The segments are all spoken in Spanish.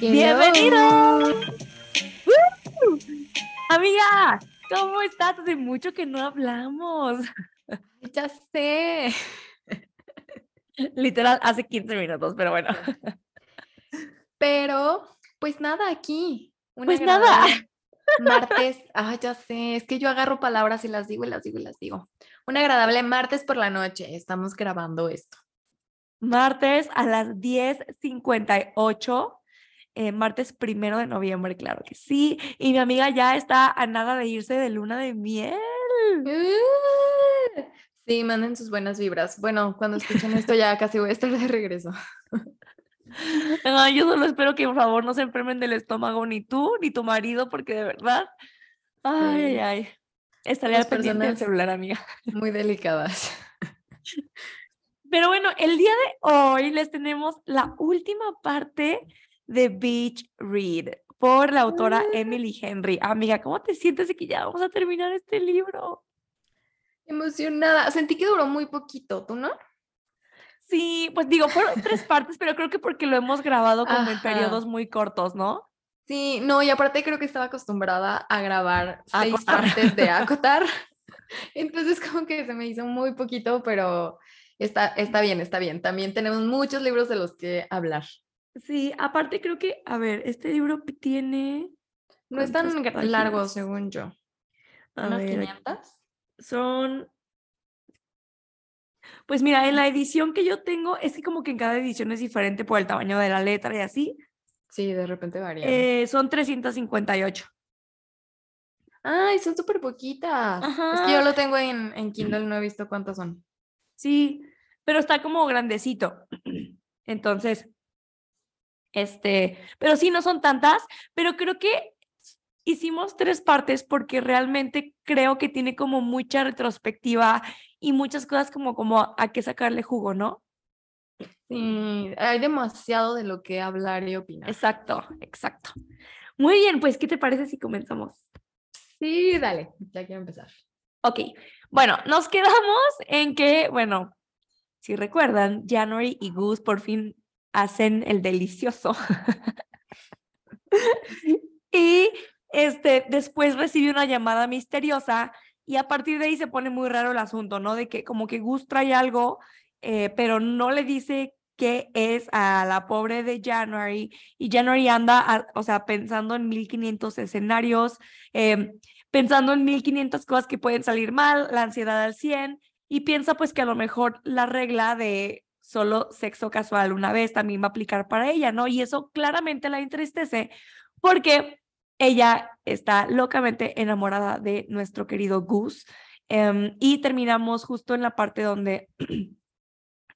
Bienvenido. Amiga, ¿cómo estás? Hace mucho que no hablamos. Ya sé. Literal, hace 15 minutos, pero bueno. Pero, pues nada, aquí. pues nada. Martes, ah, ya sé, es que yo agarro palabras y las digo y las digo y las digo. Un agradable martes por la noche, estamos grabando esto. Martes a las 10.58, eh, martes primero de noviembre, claro que sí. Y mi amiga ya está a nada de irse de luna de miel. ¡Uh! Sí, manden sus buenas vibras. Bueno, cuando escuchen esto ya casi voy a estar de regreso. No, yo solo espero que por favor no se enfermen del estómago ni tú ni tu marido, porque de verdad, ay, ay, ay, estaría al pendiente del celular, amiga. Muy delicadas. Pero bueno, el día de hoy les tenemos la última parte de Beach Read por la autora Ah. Emily Henry. Amiga, ¿cómo te sientes de que ya vamos a terminar este libro? Emocionada. Sentí que duró muy poquito, ¿tú no? Sí, pues digo, fueron tres partes, pero creo que porque lo hemos grabado como en periodos muy cortos, ¿no? Sí, no, y aparte creo que estaba acostumbrada a grabar seis partes de acotar. Entonces como que se me hizo muy poquito, pero está, está bien, está bien. También tenemos muchos libros de los que hablar. Sí, aparte creo que, a ver, este libro tiene, No es tan ¿Cuántas gra- largo, según yo. a ¿Unas ver, 500? son, pues mira, en la edición que yo tengo, es que como que en cada edición es diferente por el tamaño de la letra y así, Sí, de repente varía. eh, son 358. Ay, son súper poquitas. Es que yo lo tengo en, en Kindle, no he visto cuántas son. Sí, pero está como grandecito. Entonces, este, pero sí, no son tantas, pero creo que hicimos tres partes porque realmente creo que tiene como mucha retrospectiva y muchas cosas como, como a, qué sacarle jugo, ¿no? Sí, hay demasiado de lo que hablar y opinar. Exacto, exacto. Muy bien, pues, ¿qué te parece si comenzamos? Sí, dale, ya quiero empezar. Ok, bueno, nos quedamos en que, bueno, si recuerdan, January y Goose por fin hacen el delicioso. y este, después recibe una llamada misteriosa y a partir de ahí se pone muy raro el asunto, ¿no? De que como que Goose trae algo, eh, pero no le dice qué es a la pobre de January y January anda, a- o sea, pensando en 1500 escenarios, em, pensando en 1500 cosas que pueden salir mal, la ansiedad al 100 y piensa pues que a lo mejor la regla de solo sexo casual una vez también va a aplicar para ella, ¿no? Y eso claramente la entristece porque ella está locamente enamorada de nuestro querido Goose em, y terminamos justo en la parte donde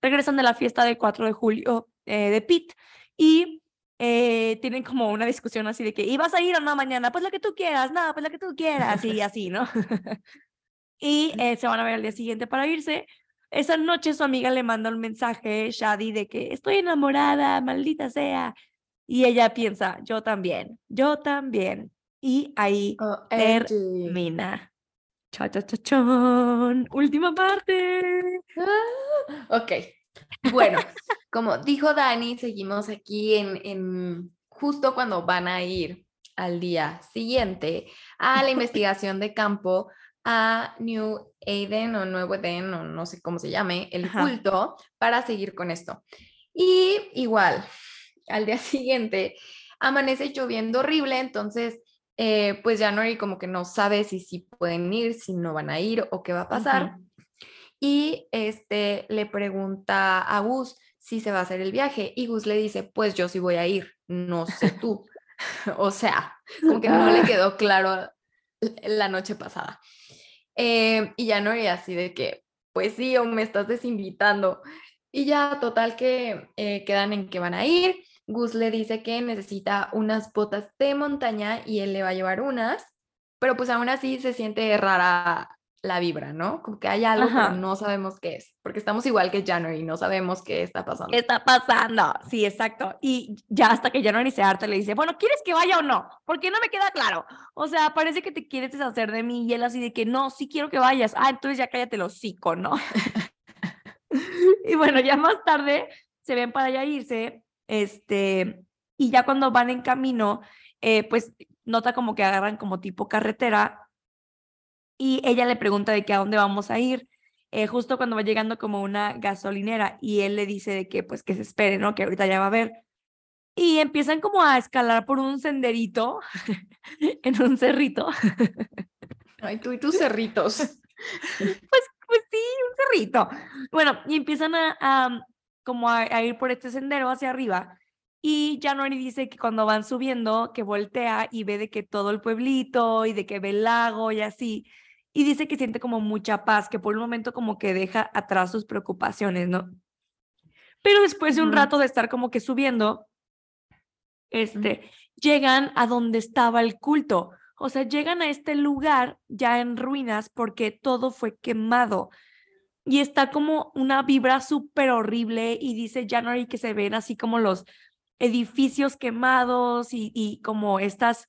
regresan de la fiesta del 4 de julio eh, de Pete y eh, tienen como una discusión así de que, ¿y vas a ir o no mañana? Pues la que tú quieras, no, pues la que tú quieras, y así, ¿no? y eh, se van a ver al día siguiente para irse. Esa noche su amiga le manda un mensaje, Shadi, de que estoy enamorada, maldita sea. Y ella piensa, yo también, yo también. Y ahí Oh, termina. Cha, cha, cha, chon. Última parte. Ah, ok. Bueno, como dijo Dani, seguimos aquí en, en justo cuando van a ir al día siguiente a la investigación de campo a New Eden o Nuevo Eden o no sé cómo se llame, el Ajá. culto, para seguir con esto. Y igual, al día siguiente amanece lloviendo horrible, entonces eh, pues January como que no sabe si sí pueden ir, si no van a ir o qué va a pasar. Y este le pregunta a Gus si se va a hacer el viaje y Gus le dice, pues yo sí voy a ir, no sé tú. o sea, como que no le quedó claro la noche pasada. Eh, y era así de que, pues sí, o me estás desinvitando. Y ya, total que eh, quedan en que van a ir. Gus le dice que necesita unas botas de montaña y él le va a llevar unas, pero pues aún así se siente rara la vibra, ¿no? Como que hay algo, pero no sabemos qué es, porque estamos igual que January, no sabemos qué está pasando. ¿Qué está pasando? Sí, exacto. Y ya hasta que January se harta le dice, bueno, ¿quieres que vaya o no? Porque no me queda claro. O sea, parece que te quieres deshacer de mí y él así de que no, sí quiero que vayas. Ah, entonces ya cállate el hocico, ¿no? y bueno, ya más tarde se ven para allá irse, este, y ya cuando van en camino, eh, pues nota como que agarran como tipo carretera y ella le pregunta de que a dónde vamos a ir, eh, justo cuando va llegando como una gasolinera y él le dice de que pues que se espere, ¿no? Que ahorita ya va a ver. Y empiezan como a escalar por un senderito, en un cerrito. Ay, tú y tus cerritos. Pues, pues sí, un cerrito. Bueno, y empiezan a, como a, ir por este sendero hacia arriba. Y January dice que cuando van subiendo, que voltea y ve de que todo el pueblito y de que ve el lago y así y dice que siente como mucha paz, que por un momento como que deja atrás sus preocupaciones, ¿no? Pero después de un rato de estar como que subiendo, este, llegan a donde estaba el culto. O sea, llegan a este lugar ya en ruinas porque todo fue quemado. Y está como una vibra súper horrible y dice January que se ven así como los edificios quemados y, y como estas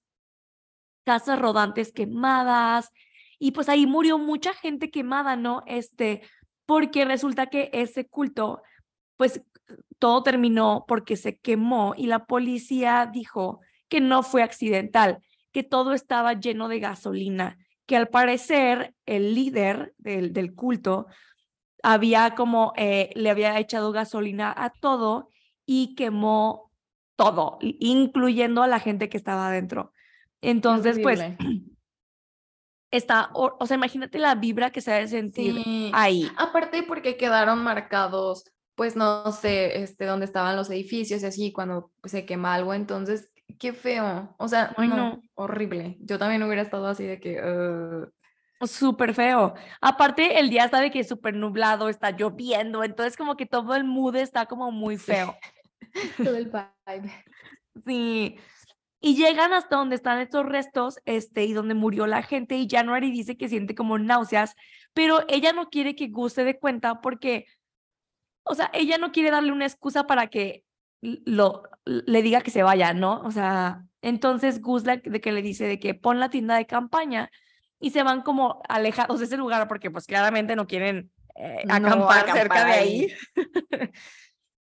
casas rodantes quemadas y pues ahí murió mucha gente quemada, ¿no? Este, porque resulta que ese culto, pues todo terminó porque se quemó y la policía dijo que no fue accidental, que todo estaba lleno de gasolina, que al parecer el líder del, del culto había como, eh, le había echado gasolina a todo y quemó todo, incluyendo a la gente que estaba adentro. Entonces, pues está, o, sea, imagínate la vibra que se debe sentir ahí. Aparte porque quedaron marcados, pues no sé, este, dónde estaban los edificios y así cuando se quema algo, entonces, qué feo, o sea, no, horrible. Yo también hubiera estado así de que... Súper feo. Aparte, el día está de que es súper nublado, está lloviendo, entonces como que todo el mood está como muy feo. todo el vibe. Sí, y llegan hasta donde están estos restos, este, y donde murió la gente, y January dice que siente como náuseas, pero ella no quiere que Gus se dé cuenta porque, o sea, ella no quiere darle una excusa para que lo, le diga que se vaya, ¿no? O sea, entonces Gus de que le dice de que pon la tienda de campaña y se van como alejados de ese lugar porque pues claramente no quieren eh, acampar, cerca de ahí.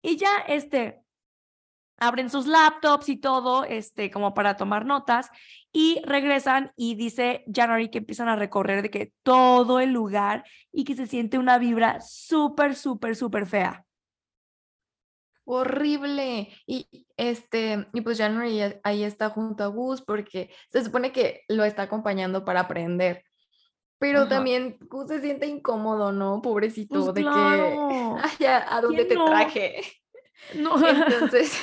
y ya, este, abren sus laptops y todo, este, como para tomar notas, y regresan y dice January que empiezan a recorrer de que todo el lugar y que se siente una vibra súper, súper, súper fea. Horrible. Y este, y pues January ahí está junto a Gus porque se supone que lo está acompañando para aprender. Pero también Gus se siente incómodo, ¿no? Pobrecito, pues de que, ay, ¿a dónde te traje? No. Entonces,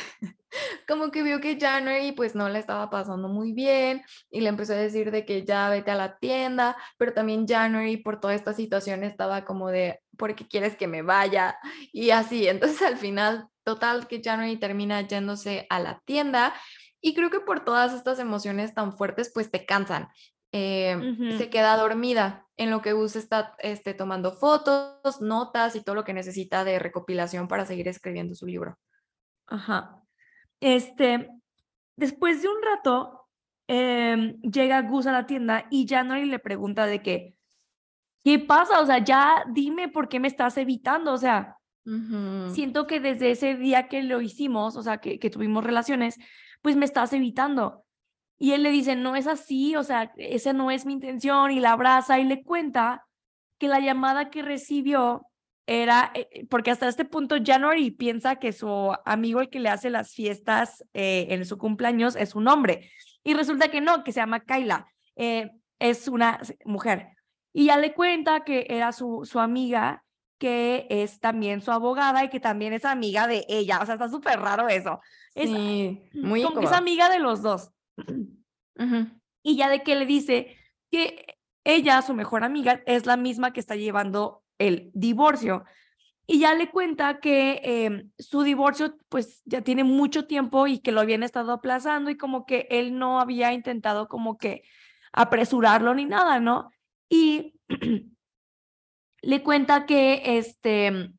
como que vio que January pues no le estaba pasando muy bien y le empezó a decir de que ya vete a la tienda, pero también January por toda esta situación estaba como de, ¿por qué quieres que me vaya? Y así, entonces al final, total que January termina yéndose a la tienda y creo que por todas estas emociones tan fuertes pues te cansan. Eh, se queda dormida en lo que Gus está este, tomando fotos, notas y todo lo que necesita de recopilación para seguir escribiendo su libro. Ajá. Este, después de un rato, em, llega Gus a la tienda y January le pregunta de qué, ¿qué pasa? O sea, ya dime por qué me estás evitando. O sea, siento que desde ese día que lo hicimos, o sea, que, que tuvimos relaciones, pues me estás evitando. Y él le dice, no es así, o sea, esa no es mi intención, y la abraza y le cuenta que la llamada que recibió era, eh, eh, porque hasta este punto January piensa que su amigo el que le hace las fiestas eh, en su cumpleaños es un hombre, y resulta que no, que se llama Kyla, es una mujer. Y ya le cuenta que era su, su amiga, que es también su abogada y que también es amiga de ella. O sea, está súper raro eso. Es, sí, muy como es amiga de los dos. Y ya de que le dice que ella, su mejor amiga, es la misma que está llevando el divorcio. Y ya le cuenta que em, su divorcio pues ya tiene mucho tiempo y que lo habían estado aplazando y como que él no había intentado como que apresurarlo ni nada, ¿no? Y le cuenta que este,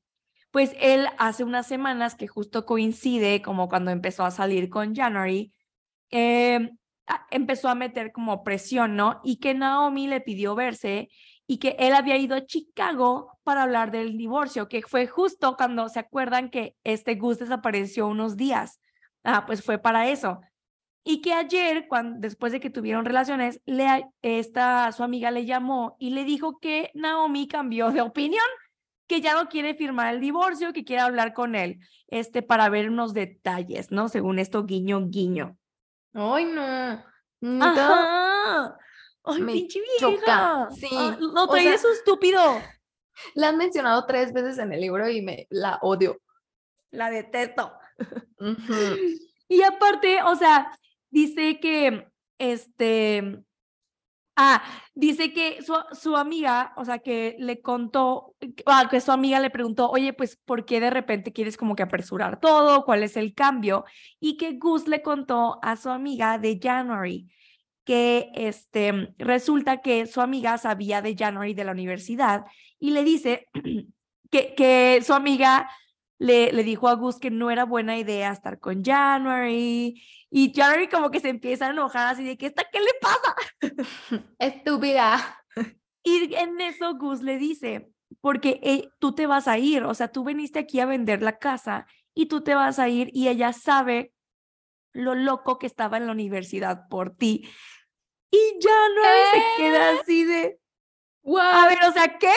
pues él hace unas semanas que justo coincide como cuando empezó a salir con January, eh, empezó a meter como presión, ¿no? Y que Naomi le pidió verse y que él había ido a Chicago para hablar del divorcio, que fue justo cuando se acuerdan que este Gus desapareció unos días. Ah, pues fue para eso. Y que ayer, cuando, después de que tuvieron relaciones, le, esta, su amiga le llamó y le dijo que Naomi cambió de opinión, que ya no quiere firmar el divorcio, que quiere hablar con él, este, para ver unos detalles, ¿no? Según esto, guiño, guiño. Ay, no. Ajá. Ay, Me pinche choca, vieja. sí, Ah, Lo o trae sea- eso estúpido. La han mencionado tres veces en el libro y me la odio. La detesto. Ujú. Y aparte, o sea, dice que, este, ah, dice que su, su amiga, o sea, que le contó, ah, que su amiga le preguntó, oye, pues, ¿por qué de repente quieres como que apresurar todo? ¿Cuál es el cambio? Y que Gus le contó a su amiga de January que este, resulta que su amiga sabía de January de la universidad y le dice que, que su amiga le, le dijo a Gus que no era buena idea estar con January y January como que se empieza a enojar así de que esta qué le pasa Estúpida. y en eso Gus le dice porque eh, tú te vas a ir o sea tú viniste aquí a vender la casa y tú te vas a ir y ella sabe lo loco que estaba en la universidad por ti y January se queda así de a ver o sea qué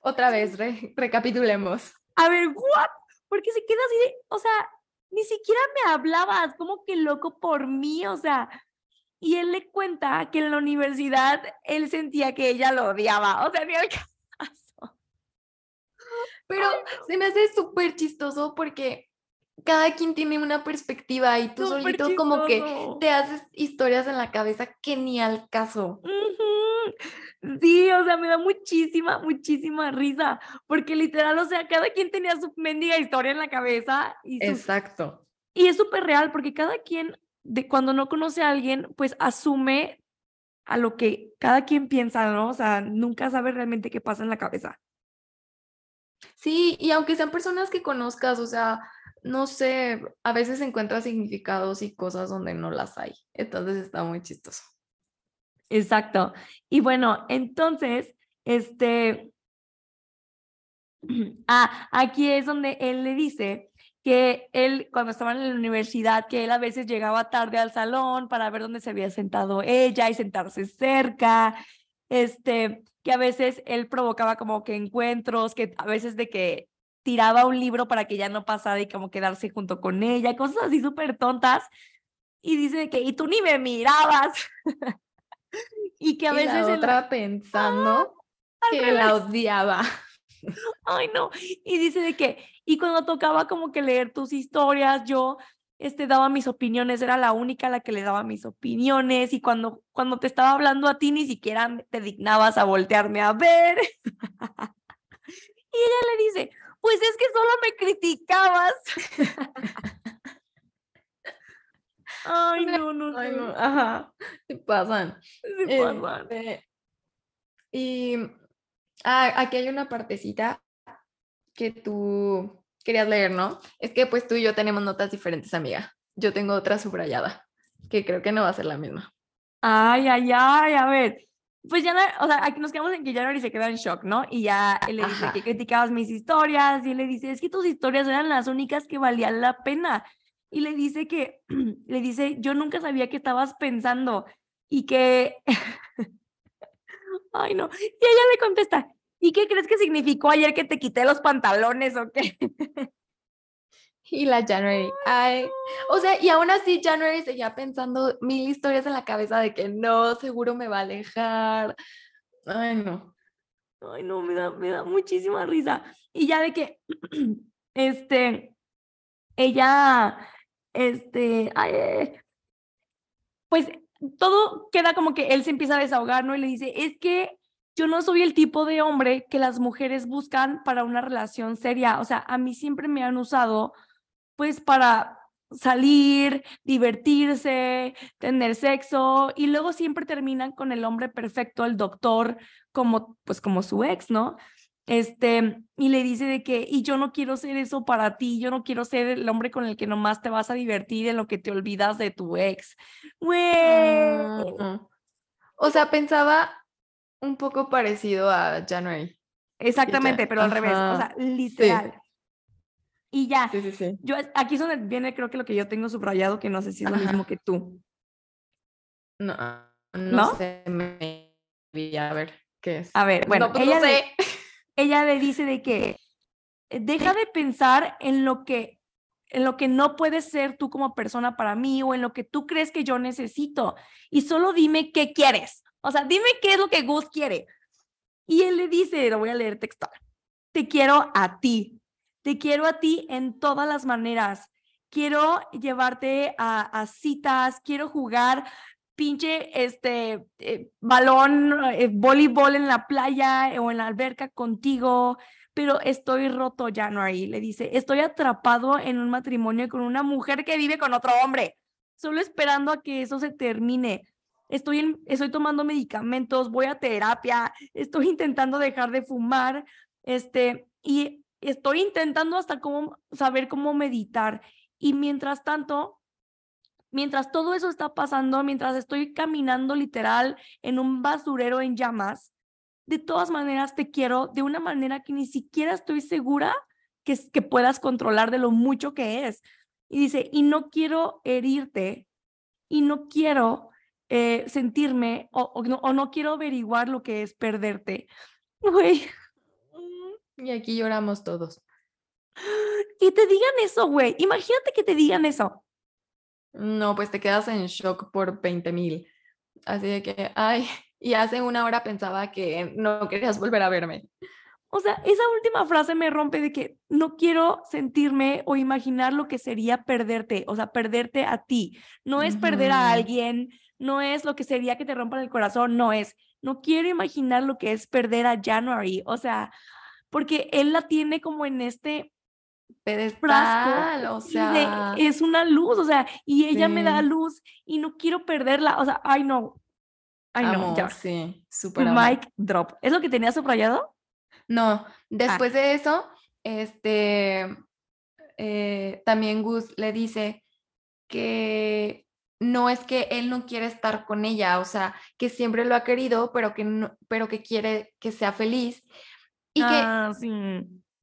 Otra vez, re- recapitulemos. A ver, ¿what? Porque se queda así de, o sea, ni siquiera me hablabas, como que loco por mí, o sea. Y él le cuenta que en la universidad él sentía que ella lo odiaba, o sea, ni al caso. Pero se me hace súper chistoso porque cada quien tiene una perspectiva y tú Súper solito como que te haces historias en la cabeza que ni al caso. Ujú. Sí, o sea, me da muchísima, muchísima risa, porque literal, o sea, cada quien tenía su mendiga historia en la cabeza y su Exacto. Y es súper real porque cada quien, de cuando no conoce a alguien, pues asume a lo que cada quien piensa, ¿no? O sea, nunca sabe realmente qué pasa en la cabeza. Sí, y aunque sean personas que conozcas, o sea, no sé, a veces encuentras significados y cosas donde no las hay. Entonces está muy chistoso. Exacto. Y bueno, entonces, este, ah, aquí es donde él le dice que él, cuando estaban en la universidad, que él a veces llegaba tarde al salón para ver dónde se había sentado ella y sentarse cerca, este, que a veces él provocaba como que encuentros, que a veces de que tiraba un libro para que ya no pasara y como quedarse junto con ella, cosas así súper tontas. Y dice que, y tú ni me mirabas. y que a Y veces en la- otra pensando que la odiaba. Ay, no. Y dice de que, y cuando tocaba como que leer tus historias, yo este, daba mis opiniones, era la única a la que le daba mis opiniones, y cuando, cuando te estaba hablando a ti, ni siquiera te dignabas a voltearme a ver. y ella le dice, pues es que solo me criticabas. Ay, no, no, Ay, no, ajá, se pasan. Se pasan. Este, y ah, aquí hay una partecita que tú querías leer, ¿no? Es que pues tú y yo tenemos notas diferentes, amiga. Yo tengo otra subrayada, que creo que no va a ser la misma. Ay, ay, ay, a ver. Pues ya, o sea, aquí nos quedamos en que January se queda en shock, ¿no? Y ya él le dice Ajá. que criticabas mis historias y él le dice, es que tus historias eran las únicas que valían la pena. Y le dice que, le dice, yo nunca sabía que estabas pensando y que, ay, no. Y ella le contesta, ¿y qué crees que significó ayer que te quité los pantalones o qué? Y la January, ay, o sea, y aún así January seguía pensando mil historias en la cabeza de que no, seguro me va a alejar. Ay, no. Ay, no, me da, me da muchísima risa. Y ya de que, este, ella, este, ay, eh, pues todo queda como que él se empieza a desahogar, ¿no? Y le dice, es que yo no soy el tipo de hombre que las mujeres buscan para una relación seria. O sea, a mí siempre me han usado, pues, para salir, divertirse, tener sexo, y luego siempre terminan con el hombre perfecto, el doctor, como, pues como su ex, ¿no? Este, y le dice de que, y yo no quiero ser eso para ti, yo no quiero ser el hombre con el que nomás te vas a divertir en lo que te olvidas de tu ex. Güey. Ah, o sea, pensaba un poco parecido a January. Exactamente, pero al revés, o sea, literal. Y ya, Sí, sí, sí. yo aquí es donde viene creo que lo que yo tengo subrayado, que no sé si es lo Ajá. mismo que tú. No, no, ¿No? sé, me a ver qué es. A ver, bueno, no, pues ella, no sé. Ella le dice de que eh, deja de pensar en lo que en lo que no puedes ser tú como persona para mí o en lo que tú crees que yo necesito y solo dime qué quieres. O sea, dime qué es lo que Gus quiere. Y él le dice, lo voy a leer textual. Te quiero a ti. Te quiero a ti en todas las maneras. Quiero llevarte a, a citas, quiero jugar pinche este eh, balón, eh, voleibol en la playa o en la alberca contigo, pero estoy roto, January. Le dice, estoy atrapado en un matrimonio con una mujer que vive con otro hombre, solo esperando a que eso se termine. Estoy, en- estoy tomando medicamentos, voy a terapia, estoy intentando dejar de fumar, este, y estoy intentando hasta cómo saber cómo meditar. Y mientras tanto, mientras todo eso está pasando, mientras estoy caminando literal en un basurero en llamas, de todas maneras te quiero de una manera que ni siquiera estoy segura que, que puedas controlar de lo mucho que es. Y dice, y no quiero herirte, y no quiero eh, sentirme, o, o no, o no quiero averiguar lo que es perderte. Güey. Y aquí lloramos todos. Y te digan eso, güey. Imagínate que te digan eso. No, pues te quedas en shock por 20 mil. Así de que, ay, y hace una hora pensaba que no querías volver a verme. O sea, esa última frase me rompe de que no quiero sentirme o imaginar lo que sería perderte, o sea, perderte a ti. No es perder a alguien, no es lo que sería que te rompan el corazón, no es. No quiero imaginar lo que es perder a January, o sea, porque él la tiene como en este Pedestal, o y de- sea, es una luz, o sea, y ella me da luz y no quiero perderla, o sea, ay no, ay no, ya. sí, amo. Mic drop. ¿Es lo que tenía subrayado? No, después de eso, este, eh, también Gus le dice que no es que él no quiere estar con ella, o sea, que siempre lo ha querido, pero que no, pero que quiere que sea feliz y que, Ah, sí.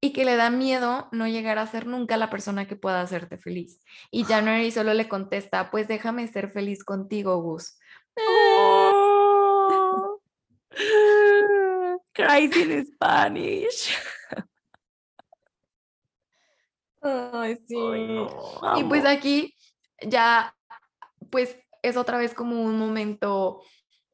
Y que le da miedo no llegar a ser nunca la persona que pueda hacerte feliz. Y January solo le contesta, pues déjame ser feliz contigo, Gus. Oh. Crazy in Spanish. Ay, sí. Ay, no, Y pues aquí ya, pues es otra vez como un momento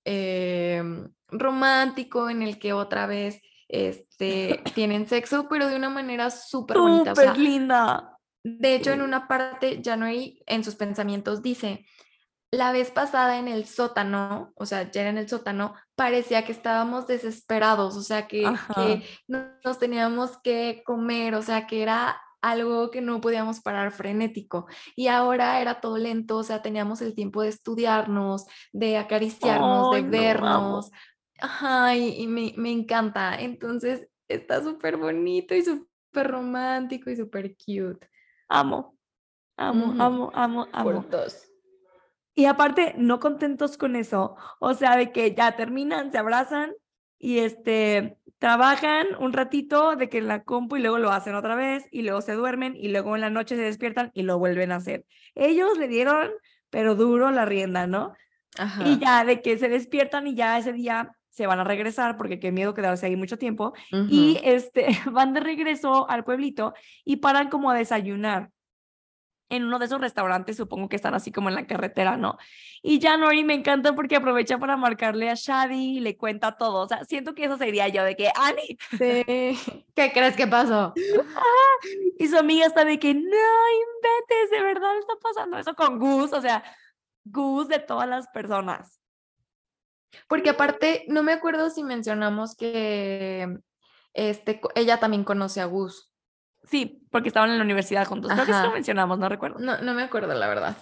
em, romántico en el que otra vez este, tienen sexo, pero de una manera súper bonita. O sea, linda. de hecho, en una parte, January en sus pensamientos dice, la vez pasada en el sótano, o sea, ya era en el sótano, parecía que estábamos desesperados, o sea, que, nos teníamos que comer, o sea, que era algo que no podíamos parar frenético. Y ahora era todo lento, o sea, teníamos el tiempo de estudiarnos, de acariciarnos, de no, Ajá, y, me, me encanta. Entonces, está súper bonito y súper romántico y súper cute. Amo. Amo, amo, amo, amo. Por dos. Y aparte, no contentos con eso, o sea, de que ya terminan, se abrazan y este, trabajan un ratito de que en la compu y luego lo hacen otra vez y luego se duermen y luego en la noche se despiertan y lo vuelven a hacer. Ellos le dieron, pero duro la rienda, ¿no? Ajá. Y ya de que se despiertan y ya ese día se van a regresar porque qué miedo quedarse ahí mucho tiempo y este, van de regreso al pueblito y paran como a desayunar en uno de esos restaurantes, supongo que están así como en la carretera, ¿no? Y January me encanta porque aprovecha para marcarle a Shadi y le cuenta todo. O sea, siento que eso sería yo, de que Annie Sí. ¿Qué crees que pasó? y su amiga está de que no inventes, de verdad está pasando eso con Gus, o sea, Gus de todas las personas. Porque aparte, no me acuerdo si mencionamos que este, ella también conoce a Gus. Sí, porque estaban en la universidad juntos. Creo que sí lo mencionamos, no recuerdo. No, no me acuerdo, la verdad.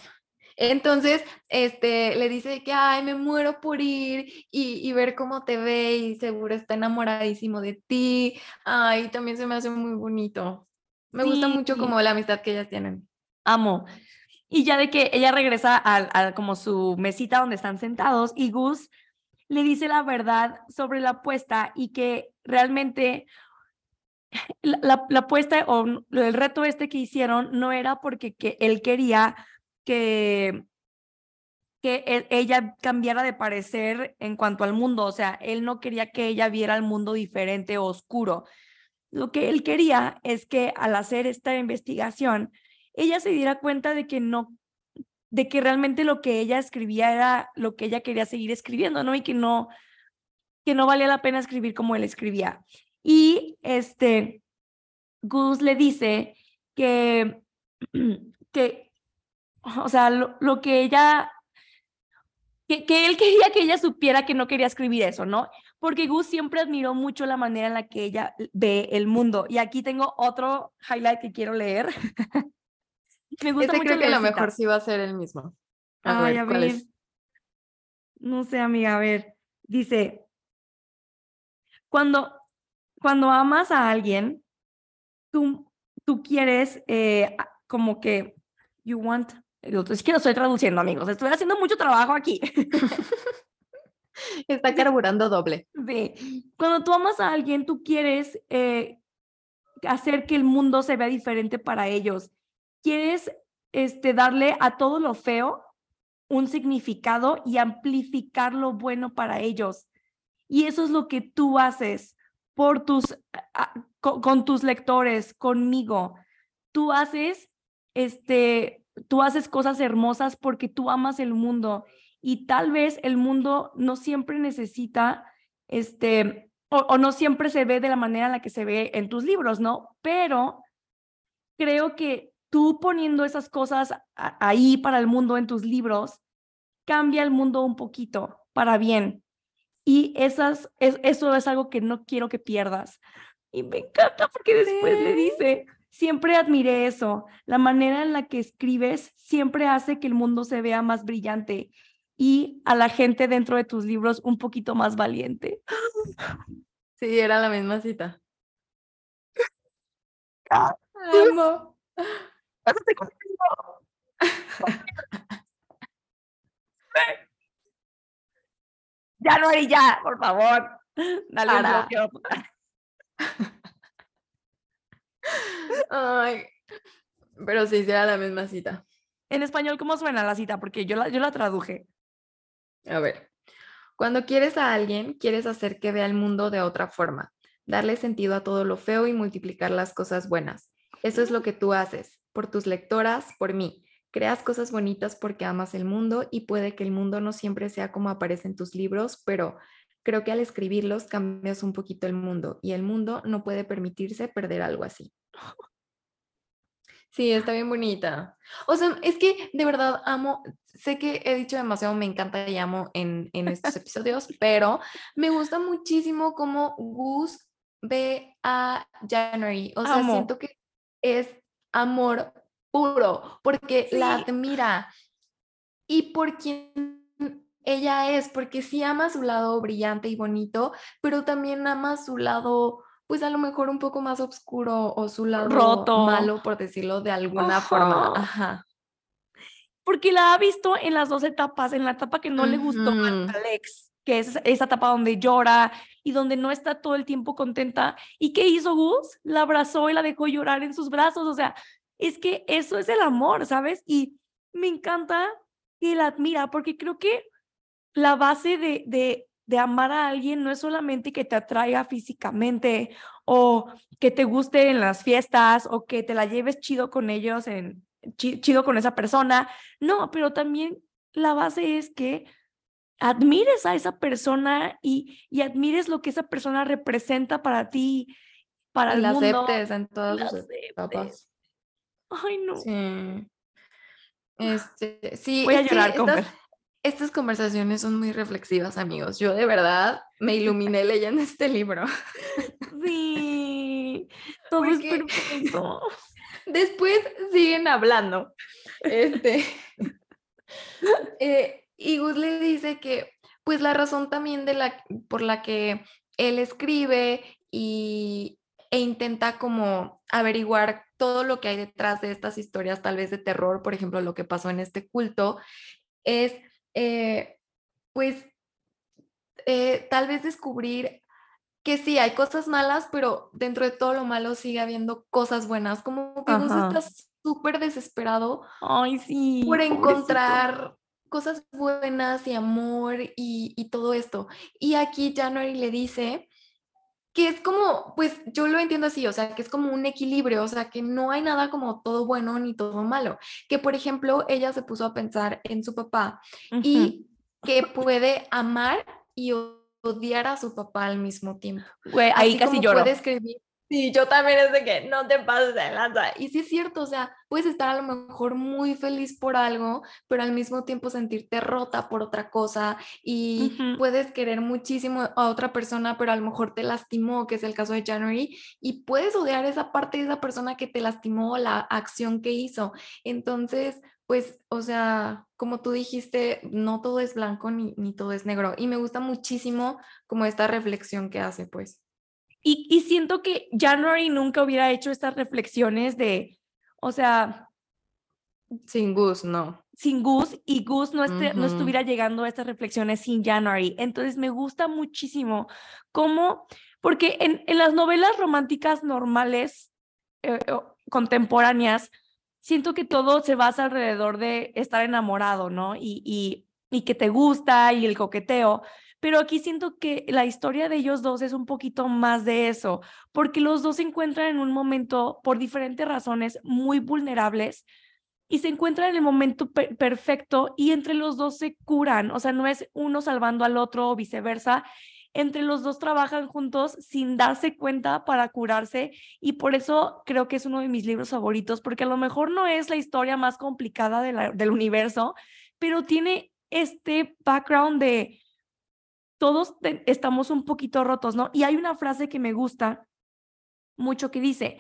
Entonces, este, le dice que, ay, me muero por ir y, y, ver cómo te ve y seguro está enamoradísimo de ti. Ay, también se me hace muy bonito. Me gusta mucho como la amistad que ellas tienen. Amo. Y ya de que ella regresa a, como su mesita donde están sentados y Gus le dice la verdad sobre la apuesta y que realmente la, la, apuesta o el reto este que hicieron no era porque que él quería que, que e, ella cambiara de parecer en cuanto al mundo, o sea, él no quería que ella viera el mundo diferente o oscuro. Lo que él quería es que al hacer esta investigación, ella se diera cuenta de que no, de que realmente lo que ella escribía era lo que ella quería seguir escribiendo, ¿no? Y que no, que no valía la pena escribir como él escribía. Y este, Gus le dice que, que o sea, lo, que ella, que, que, él quería que ella supiera que no quería escribir eso, ¿no? Porque Gus siempre admiró mucho la manera en la que ella ve el mundo. Y aquí tengo otro highlight que quiero leer. Me gusta mucho creo que a lo mejor sí va a ser el mismo. A ver, ¿cuál Es? No sé, amiga, a ver. Dice, cuando, cuando amas a alguien, tú, tú quieres eh, como que, you want, es que lo estoy traduciendo, amigos, estoy haciendo mucho trabajo aquí. Está carburando doble. Sí. Cuando tú amas a alguien, tú quieres eh, hacer que el mundo se vea diferente para ellos quieres este, darle a todo lo feo un significado y amplificar lo bueno para ellos. Y eso es lo que tú haces por tus, con, tus lectores, conmigo. Tú haces, este, tú haces cosas hermosas porque tú amas el mundo y tal vez el mundo no siempre necesita, este, o, o no siempre se ve de la manera en la que se ve en tus libros, ¿no? Pero creo que tú poniendo esas cosas ahí para el mundo en tus libros, cambia el mundo un poquito para bien. Y esas, eso es algo que no quiero que pierdas. Y me encanta porque después le dice, siempre admiré eso, la manera en la que escribes siempre hace que el mundo se vea más brillante y a la gente dentro de tus libros un poquito más valiente. Sí, era la misma cita. Amo. Pásate conmigo. ya no haré ya, por favor. Dale un bloqueo. Ay, pero sí, será la misma cita. En español, ¿cómo suena la cita? Porque yo la, yo la traduje. A ver, cuando quieres a alguien, quieres hacer que vea el mundo de otra forma, darle sentido a todo lo feo y multiplicar las cosas buenas. Eso es lo que tú haces por tus lectoras, por mí. Creas cosas bonitas porque amas el mundo y puede que el mundo no siempre sea como aparece en tus libros, pero creo que al escribirlos cambias un poquito el mundo y el mundo no puede permitirse perder algo así. Sí, está bien bonita. O sea, es que de verdad amo, sé que he dicho demasiado, me encanta y amo en, en estos episodios, pero me gusta muchísimo cómo Gus ve a January. O sea, siento que es amor puro, porque la admira. Y por quien ella es, porque sí ama su lado brillante y bonito, pero también ama su lado, pues a lo mejor un poco más oscuro o su lado roto, malo, por decirlo de alguna forma. Ajá. Porque la ha visto en las dos etapas, en la etapa que no le gustó a Alex, que es esa etapa donde llora y donde no está todo el tiempo contenta. ¿Y qué hizo Gus? La abrazó y la dejó llorar en sus brazos. O sea, es que eso es el amor, ¿sabes? Y me encanta que la admira porque creo que la base de, de, de amar a alguien no es solamente que te atraiga físicamente o que te guste en las fiestas o que te la lleves chido con ellos, en, chido con esa persona. No, pero también la base es que admires a esa persona y, y admires lo que esa persona representa para ti, para el mundo. aceptes en todas sus etapas. Ay, no. Sí. Este, sí. Voy a llorar con estas, estas, conversaciones son muy reflexivas, amigos. Yo de verdad me iluminé leyendo este libro. Sí. Todo es perfecto. Después siguen hablando. Este. Eh, y Gus le dice que, pues la razón también de la, por la que él escribe y, e intenta como averiguar todo lo que hay detrás de estas historias, tal vez de terror, por ejemplo, lo que pasó en este culto, es eh, pues eh, tal vez descubrir que sí, hay cosas malas, pero dentro de todo lo malo sigue habiendo cosas buenas, como que Gus está súper desesperado Ay, sí, por encontrar cosas buenas y amor y, y todo esto. Y aquí January le dice que es como, pues yo lo entiendo así, o sea, que es como un equilibrio, o sea, que no hay nada como todo bueno ni todo malo. Que por ejemplo, ella se puso a pensar en su papá Ujú. y que puede amar y odiar a su papá al mismo tiempo. Güey, ahí Así casi como lloro. Puede escribir. Sí, yo también es de que no te pases de lanza. Y sí es cierto, o sea, puedes estar a lo mejor muy feliz por algo, pero al mismo tiempo sentirte rota por otra cosa y puedes querer muchísimo a otra persona, pero a lo mejor te lastimó, que es el caso de January, y puedes odiar esa parte de esa persona que te lastimó, la acción que hizo. Entonces, pues, o sea, como tú dijiste, no todo es blanco ni, ni todo es negro. Y me gusta muchísimo como esta reflexión que hace, pues. Y, y siento que January nunca hubiera hecho estas reflexiones de, o sea, Sin Gus, no. sin Gus y Gus no, este- no estuviera llegando a estas reflexiones sin January. Entonces me gusta muchísimo cómo, porque en, en las novelas románticas normales, eh, contemporáneas, siento que todo se basa alrededor de estar enamorado, ¿no? Y, y, y que te gusta y el coqueteo. Pero aquí siento que la historia de ellos dos es un poquito más de eso, porque los dos se encuentran en un momento, por diferentes razones, muy vulnerables y se encuentran en el momento per- perfecto y entre los dos se curan, o sea, no es uno salvando al otro o viceversa, entre los dos trabajan juntos sin darse cuenta para curarse y por eso creo que es uno de mis libros favoritos, porque a lo mejor no es la historia más complicada del universo, pero tiene este background de todos te- estamos un poquito rotos, ¿no? Y hay una frase que me gusta mucho que dice,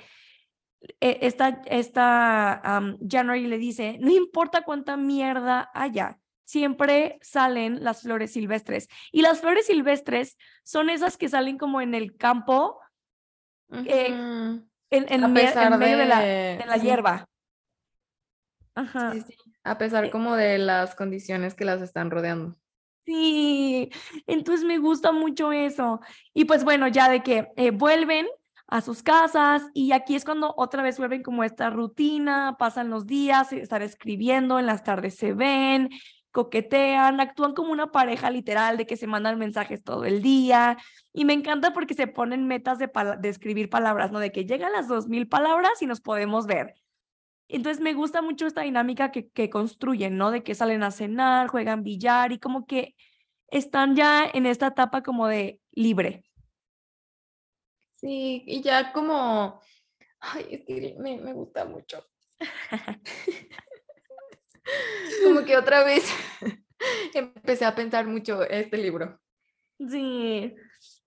eh, esta, esta am, January le dice, no importa cuánta mierda haya, siempre salen las flores silvestres. Y las flores silvestres son esas que salen como en el campo, eh, en, en medio de la, de- la sí. hierba. Ajá. Sí, sí. A pesar Eh, como de las condiciones que las están rodeando. Sí, entonces me gusta mucho eso. Y pues bueno, ya de que eh, vuelven a sus casas y aquí es cuando otra vez vuelven como esta rutina, pasan los días, estar escribiendo, en las tardes se ven, coquetean, actúan como una pareja literal de que se mandan mensajes todo el día. Y me encanta porque se ponen metas de, de escribir palabras, ¿no? De que llegan las dos mil palabras y nos podemos ver. Entonces me gusta mucho esta dinámica que, que construyen, ¿no? De que salen a cenar, juegan billar y como que están ya en esta etapa como de libre. Sí, y ya como, ay, es que me, me gusta mucho. Como que otra vez empecé a pensar mucho este libro. Sí.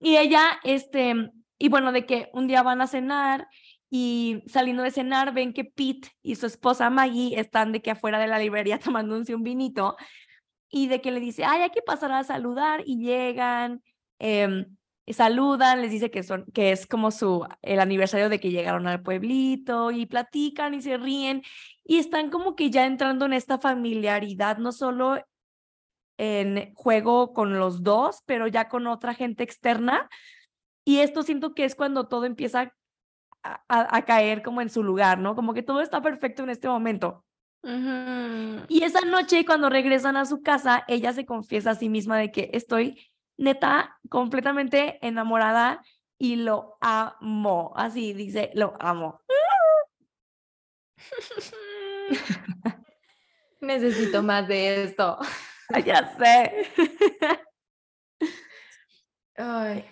Y ella, este, y bueno, de que un día van a cenar y saliendo de cenar ven que Pete y su esposa Maggie están de que afuera de la librería tomándose un vinito y de que le dice, ay, hay que pasar a saludar y llegan, y saludan, les dice que, son, que es como su, el aniversario de que llegaron al pueblito y platican y se ríen y están como que ya entrando en esta familiaridad, no solo en juego con los dos, pero ya con otra gente externa. Y esto siento que es cuando todo empieza a, caer como en su lugar, ¿no? Como que todo está perfecto en este momento. Y esa noche, cuando regresan a su casa, ella se confiesa a sí misma de que estoy neta completamente enamorada y lo amo. Así dice, lo amo. Necesito más de esto. Ya sé. Ay.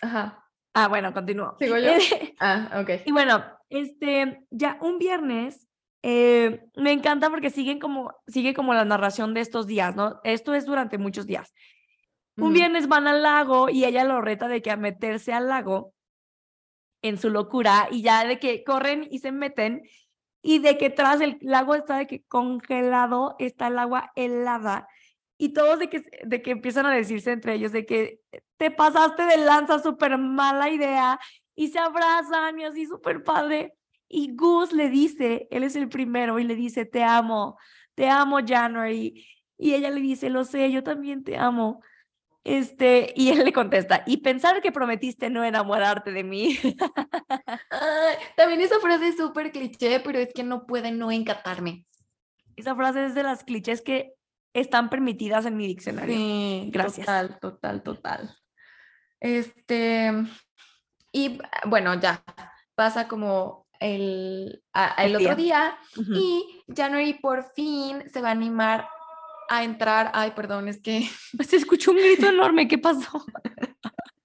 Ajá. Ah, bueno, continúo. ¿Sigo yo? Ah, ok. Y bueno, este, ya un viernes, eh, me encanta porque siguen como, sigue como la narración de estos días, ¿no? Esto es durante muchos días. Un viernes van al lago y ella lo reta de que a meterse al lago en su locura y ya de que corren y se meten y de que tras el lago está de que congelado, está el agua helada y todos de que, de que empiezan a decirse entre ellos de que te pasaste de lanza, súper mala idea, y se abrazan y así súper padre. Y Gus le dice, él es el primero, y le dice, te amo, te amo, January. Y ella le dice, lo sé, yo también te amo. Este, y él le contesta, y pensar que prometiste no enamorarte de mí. también esa frase es súper cliché, pero es que no puede no encantarme. Esa frase es de las clichés que están permitidas en mi diccionario. Sí, gracias. Total, total, total. Este, y bueno, ya pasa como el, el, otro día, y January por fin se va a animar a entrar. Ay, perdón, es que se escuchó un grito enorme. ¿Qué pasó?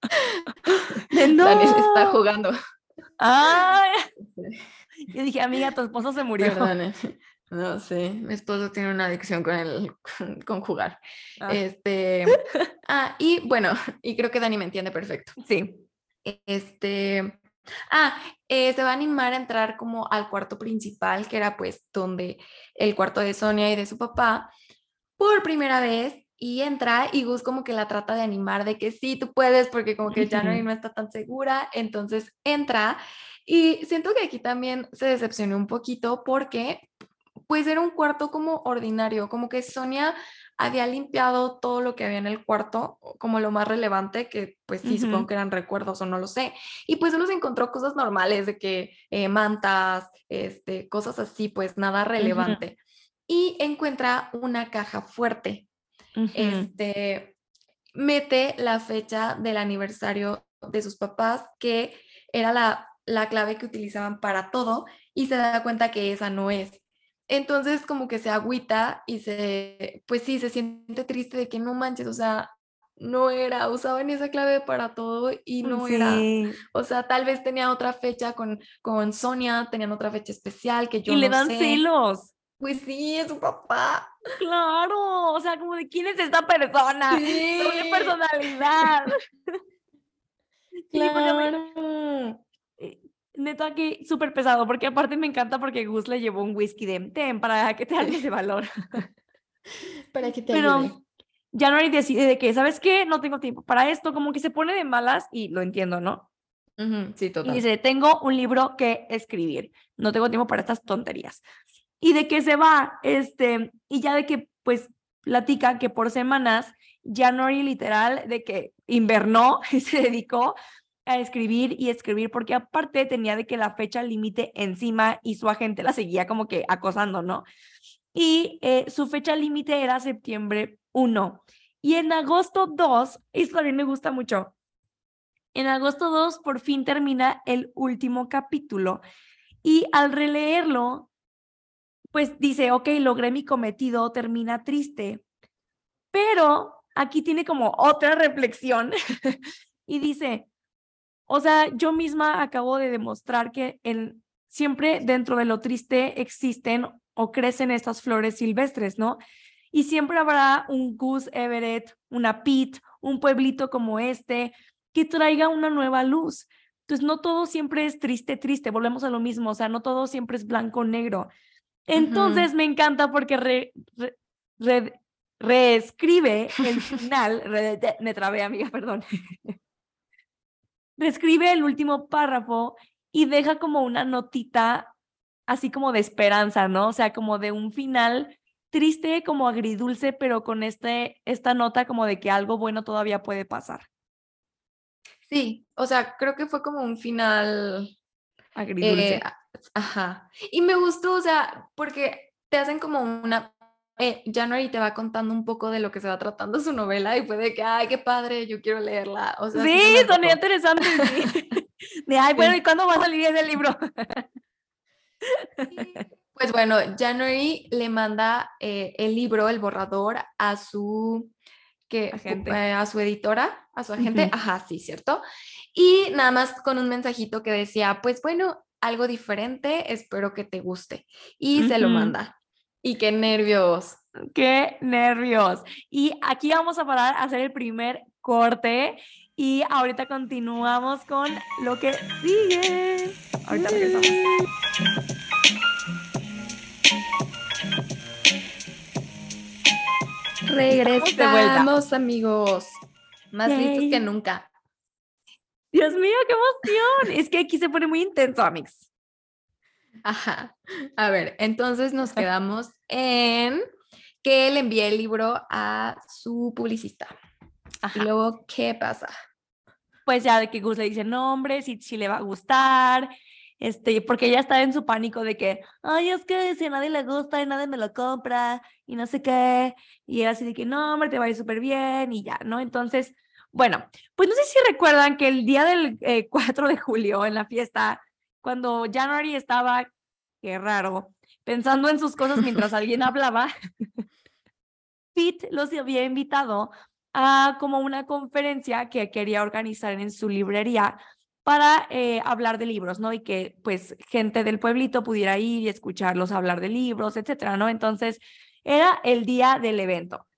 Daniel está jugando. Ay. Yo dije, amiga, tu esposo se murió. No sé, mi esposo tiene una adicción con el con, jugar. Ah. Este, ah, y bueno, y creo que Dani me entiende perfecto. Sí. Este, ah, eh, se va a animar a entrar como al cuarto principal, que era pues donde el cuarto de Sonia y de su papá, por primera vez, y entra y Gus como que la trata de animar de que sí, tú puedes, porque como que ya no está tan segura, entonces entra. Y siento que aquí también se decepcionó un poquito porque pues era un cuarto como ordinario, como que Sonia había limpiado todo lo que había en el cuarto, como lo más relevante, que pues sí, supongo que eran recuerdos o no lo sé. Y pues solo se encontró cosas normales de que eh, mantas, este, cosas así, pues nada relevante. Y encuentra una caja fuerte. Este, mete la fecha del aniversario de sus papás, que era la, la clave que utilizaban para todo, y se da cuenta que esa no es. Entonces como que se agüita y se, pues sí, se siente triste de que no manches, o sea, no era, usaban esa clave para todo y no era, o sea, tal vez tenía otra fecha con, con Sonia, tenían otra fecha especial que yo y le dan celos. Pues sí, es su papá. Claro, o sea, como de quién es esta persona, sí. qué personalidad. claro neta que súper pesado, porque aparte me encanta porque Gus le llevó un whisky de ten para que te hagas de valor. para que te Pero ayude. January decide de que, ¿sabes qué? No tengo tiempo para esto, como que se pone de malas y lo entiendo, ¿no? sí, total. Y dice, tengo un libro que escribir, no tengo tiempo para estas tonterías. Y de que se va, este, y ya de que, pues, platica que por semanas, January literal, de que invernó y se dedicó a escribir y escribir, porque aparte tenía de que la fecha límite encima y su agente la seguía como que acosando, ¿no? Y eh, su fecha límite era septiembre 1. Y en agosto 2, esto también me gusta mucho, en agosto 2 por fin termina el último capítulo y al releerlo, pues dice, ok, logré mi cometido, termina triste, pero aquí tiene como otra reflexión y dice, o sea, yo misma acabo de demostrar que en, siempre dentro de lo triste existen o crecen estas flores silvestres, ¿no? Y siempre habrá un Goose Everett, una Pete, un pueblito como este, que traiga una nueva luz. Entonces, no todo siempre es triste, triste, volvemos a lo mismo, o sea, no todo siempre es blanco, negro. Entonces, me encanta porque reescribe el final, me trabé, amiga, perdón reescribe el último párrafo y deja como una notita así como de esperanza, ¿no? O sea, como de un final triste, como agridulce, pero con este, esta nota como de que algo bueno todavía puede pasar. Sí, o sea, creo que fue como un final agridulce. Eh, ajá. Y me gustó, o sea, porque te hacen como una eh, January te va contando un poco de lo que se va tratando su novela y puede que, ay, qué padre, yo quiero leerla. O sea, sí, son interesante. De, ay, bueno, ¿y cuándo va a salir ese libro? Pues bueno, January le manda eh, el libro, el borrador, a su que. Eh, a su editora, a su agente, ajá, sí, cierto. Y nada más con un mensajito que decía, pues bueno, algo diferente, espero que te guste. Y se lo manda. Y qué nervios. Qué nervios. Y aquí vamos a parar a hacer el primer corte y ahorita continuamos con lo que sigue. Ahorita regresamos. Regresamos, amigos. Más listos que nunca. Dios mío, qué emoción. es que aquí se pone muy intenso, amigos. Ajá. A ver, entonces nos quedamos en que le envié el libro a su publicista. Y luego, ¿qué pasa? Pues ya de que Gus le dice, no, hombre, si, le va a gustar, este, porque ella está en su pánico de que, ay, es que si a nadie le gusta y nadie me lo compra y no sé qué, y era así de que, no, hombre, te va a ir súper bien y ya, ¿no? Entonces, bueno, pues no sé si recuerdan que el día del 4 eh, de julio en la fiesta, cuando January estaba, qué raro, pensando en sus cosas mientras alguien hablaba, Pete los había invitado a como una conferencia que quería organizar en su librería para eh, hablar de libros, ¿no? Y que pues gente del pueblito pudiera ir y escucharlos hablar de libros, etcétera, ¿no? Entonces, era el día del evento.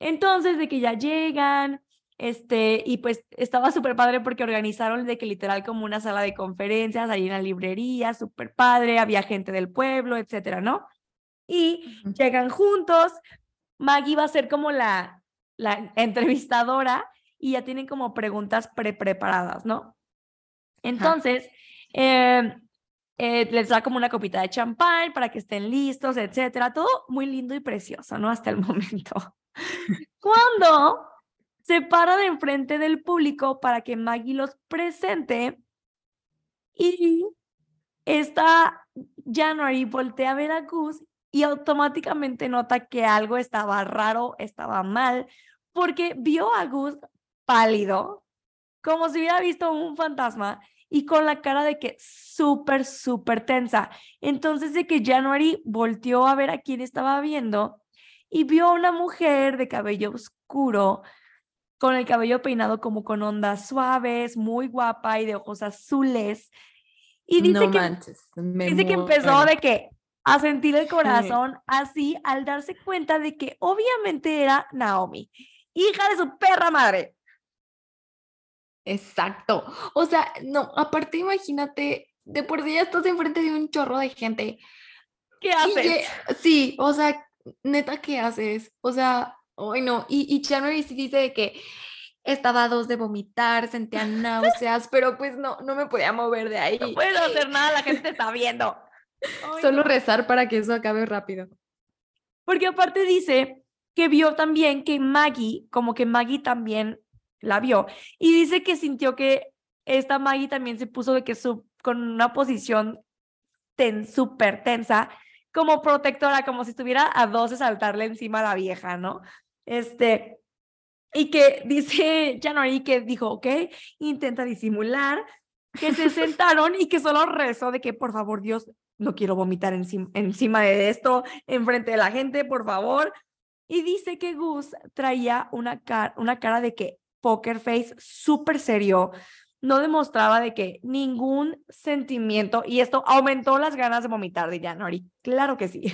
Entonces, de que ya llegan, este, y pues estaba súper padre porque organizaron de que literal como una sala de conferencias ahí en la librería, súper padre, había gente del pueblo, etcétera, ¿no? Y llegan juntos, Maggie va a ser como la, la entrevistadora y ya tienen como preguntas pre-preparadas, ¿no? Entonces, em, eh, les da como una copita de champán para que estén listos, etcétera. Todo muy lindo y precioso, ¿no? Hasta el momento. Cuando se para de enfrente del público para que Maggie los presente y esta January voltea a ver a Gus y automáticamente nota que algo estaba raro, estaba mal, porque vio a Gus pálido, como si hubiera visto un fantasma y con la cara de que súper, súper tensa. Entonces de que January volteó a ver a quién estaba viendo y vio a una mujer de cabello oscuro con el cabello peinado como con ondas suaves, muy guapa y de ojos azules. Y dice, que, dice que empezó de que a sentir el corazón así al darse cuenta de que obviamente era Naomi, hija de su perra madre. Exacto. O sea, no, aparte imagínate, de por sí ya estás enfrente de un chorro de gente. ¿Qué haces? sí, o sea, neta, ¿qué haces? O sea, Ay, no. Y, y January sí dice que estaba a dos de vomitar, sentía náuseas, pero pues no, no me podía mover de ahí. No puedo hacer nada, la gente está viendo. Solo rezar para que eso acabe rápido. Porque aparte dice que vio también que Maggie, como que Maggie también la vio, y dice que sintió que esta Maggie también se puso de que su, con una posición ten, súper tensa, como protectora, como si estuviera a dos de saltarle encima a la vieja, ¿no? Este, y que dice January que dijo, ok, intenta disimular, que se sentaron y que solo rezó de que, por favor, Dios, no quiero vomitar encima, encima de esto, enfrente de la gente, por favor. Y dice que Gus traía una, cara, una cara de que poker face súper serio, no demostraba de que ningún sentimiento, y esto aumentó las ganas de vomitar de January. Claro que sí.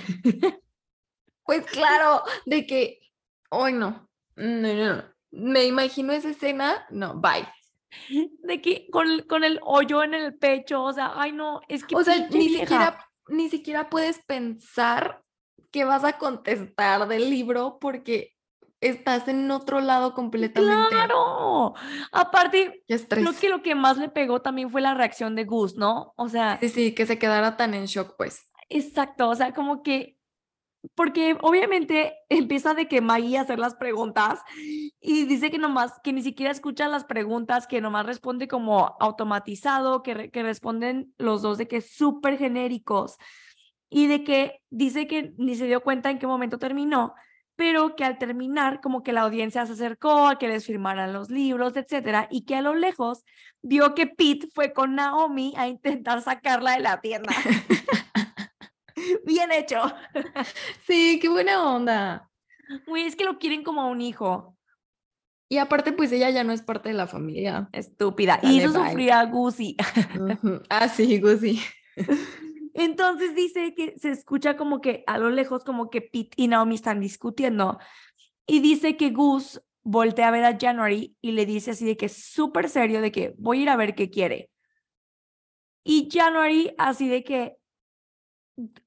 Pues claro, de que Ay, no. No, no, Me imagino esa escena. No, bye. De que con, con el hoyo en el pecho, o sea, ay, no, es que. O sea, ni siquiera, ni siquiera puedes pensar que vas a contestar del libro porque estás en otro lado completamente. Claro. Aparte, creo que lo que más le pegó también fue la reacción de Gus, ¿no? O sea. Sí, sí, que se quedara tan en shock, pues. Exacto, o sea, como que porque obviamente empieza de que Maggie hacer las preguntas y dice que nomás, que ni siquiera escucha las preguntas, que nomás responde como automatizado, que, que responden los dos de que súper genéricos y de que dice que ni se dio cuenta en qué momento terminó, pero que al terminar como que la audiencia se acercó a que les firmaran los libros, etcétera, y que a lo lejos vio que Pete fue con Naomi a intentar sacarla de la tienda. Bien hecho. Sí, qué buena onda. Uy, es que lo quieren como a un hijo. Y aparte, pues ella ya no es parte de la familia. Estúpida. y eso sufría a Gucci. Ah, sí, Gucci. Entonces dice que se escucha como que a lo lejos, como que Pete y Naomi están discutiendo. Y dice que Gus voltea a ver a January y le dice así de que es súper serio, de que voy a ir a ver qué quiere. Y January así de que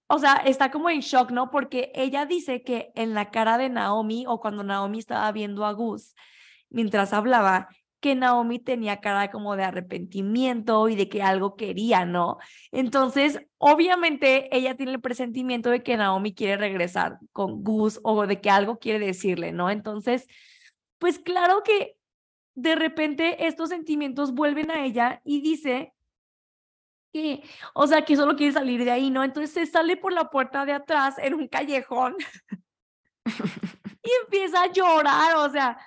o sea, está como en shock, ¿no? Porque ella dice que en la cara de Naomi o cuando Naomi estaba viendo a Gus mientras hablaba, que Naomi tenía cara como de arrepentimiento y de que algo quería, ¿no? Entonces, obviamente ella tiene el presentimiento de que Naomi quiere regresar con Gus o de que algo quiere decirle, ¿no? Entonces, pues claro que de repente estos sentimientos vuelven a ella y dice que, o sea, que solo quiere salir de ahí, ¿no? Entonces se sale por la puerta de atrás en un callejón y empieza a llorar, o sea,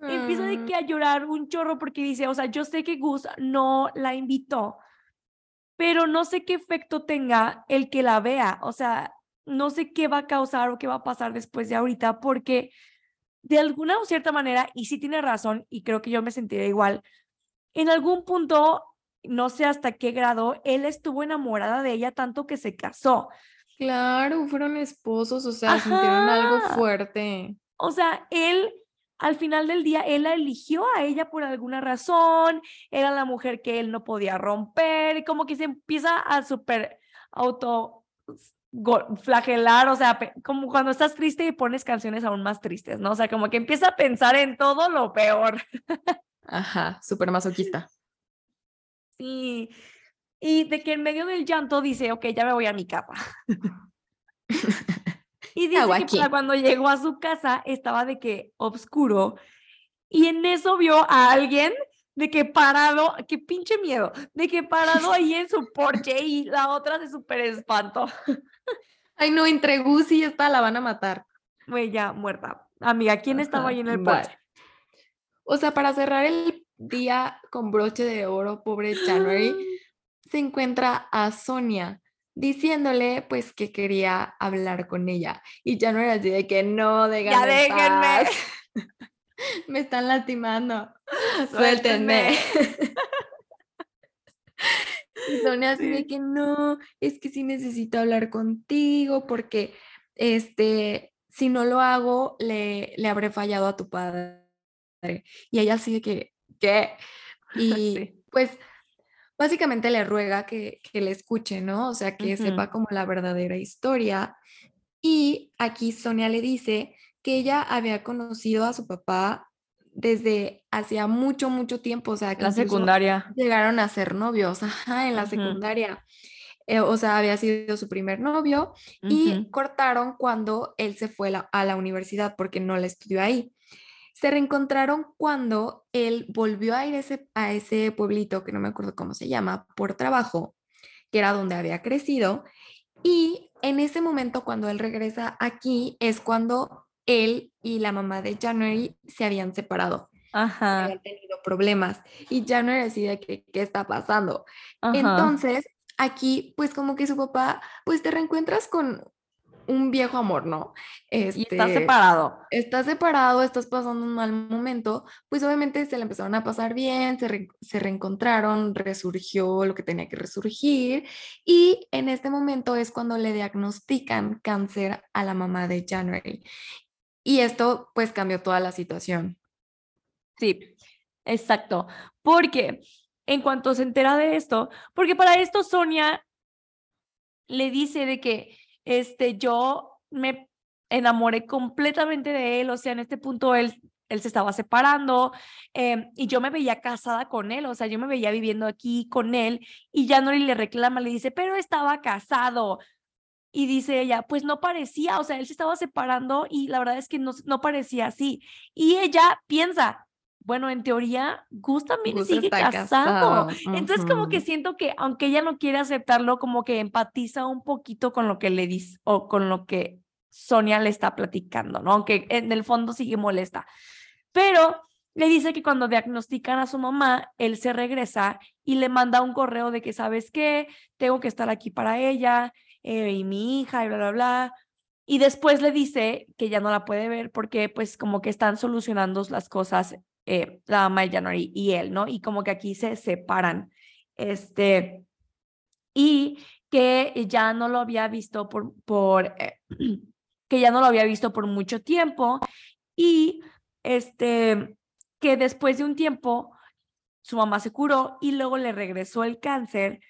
empieza de Mm. que a llorar un chorro porque dice, o sea, yo sé que Gus no la invitó, pero no sé qué efecto tenga el que la vea, o sea, no sé qué va a causar o qué va a pasar después de ahorita, porque de alguna o cierta manera, y sí tiene razón, y creo que yo me sentiré igual, en algún punto, no sé hasta qué grado, él estuvo enamorada de ella tanto que se casó. Claro, fueron esposos, o sea, sintieron algo fuerte. O sea, él, al final del día, él la eligió a ella por alguna razón, era la mujer que él no podía romper, y como que se empieza a súper auto go- flagelar, o sea, como cuando estás triste y pones canciones aún más tristes, ¿no? O sea, como que empieza a pensar en todo lo peor. Ajá, súper masoquista. Sí. Y de que en medio del llanto dice, ok, ya me voy a mi casa. Y dice que para cuando llegó a su casa estaba de que oscuro. Y en eso vio a alguien de que parado, qué pinche miedo, de que parado ahí en su porche y la otra se súper espantó. Ay, no, entre Gus y esta la van a matar. Güey, ya muerta. Amiga, ¿quién estaba ahí en el porche? O sea, para cerrar el día con broche de oro, pobre January, se encuentra a Sonia diciéndole pues que quería hablar con ella. Y January así de que no, Ya déjenme. Me están lastimando. Suéltenme. Y Sonia así de que no, es que sí necesito hablar contigo porque este, si no lo hago, le, le habré fallado a tu padre. Y ella de que, ¿qué? Y Sí. pues básicamente le ruega que, que le escuche, ¿no? O sea, que Ujú. sepa como la verdadera historia. Y aquí Sonia le dice que ella había conocido a su papá desde hacía mucho, mucho tiempo, o sea, que La secundaria. llegaron a ser novios, ajá, en la secundaria. Eh, o sea, había sido su primer novio y cortaron cuando él se fue la- a la universidad porque no la estudió ahí. Se reencontraron cuando él volvió a ir ese, a ese pueblito, que no me acuerdo cómo se llama, por trabajo, que era donde había crecido. Y en ese momento, cuando él regresa aquí, es cuando él y la mamá de January se habían separado, Ajá. habían tenido problemas. Y January decide que qué está pasando. Ajá. Entonces, aquí, pues como que su papá, pues te reencuentras con un viejo amor, ¿no? Y está Este, separado. estás separado, estás pasando un mal momento, pues obviamente se le empezaron a pasar bien, se, re- se reencontraron, resurgió lo que tenía que resurgir y en este momento es cuando le diagnostican cáncer a la mamá de January. Y esto pues cambió toda la situación. Sí, exacto. Porque en cuanto se entera de esto, porque para esto Sonia le dice de que este, yo me enamoré completamente de él, o sea, en este punto él, él se estaba separando em, y yo me veía casada con él, o sea, yo me veía viviendo aquí con él y ya no le reclama, le dice, pero estaba casado. Y dice ella, pues no parecía, o sea, él se estaba separando y la verdad es que no, no parecía así. Y ella piensa, bueno, en teoría, Gus también Gus sigue casado. casado, Entonces, como que siento que, aunque ella no quiere aceptarlo, como que empatiza un poquito con lo que le dice o con lo que Sonia le está platicando, ¿no? Aunque en el fondo sigue molesta. Pero le dice que cuando diagnostican a su mamá, él se regresa y le manda un correo de que, ¿sabes qué? Tengo que estar aquí para ella eh, y mi hija y bla, bla, bla. Y después le dice que ya no la puede ver porque pues como que están solucionando las cosas eh, la mamá de January y él, ¿no? Y como que aquí se separan. Este, y que ya no lo había visto por, por eh, que ya no lo había visto por mucho tiempo y este, que después de un tiempo su mamá se curó y luego le regresó el cáncer,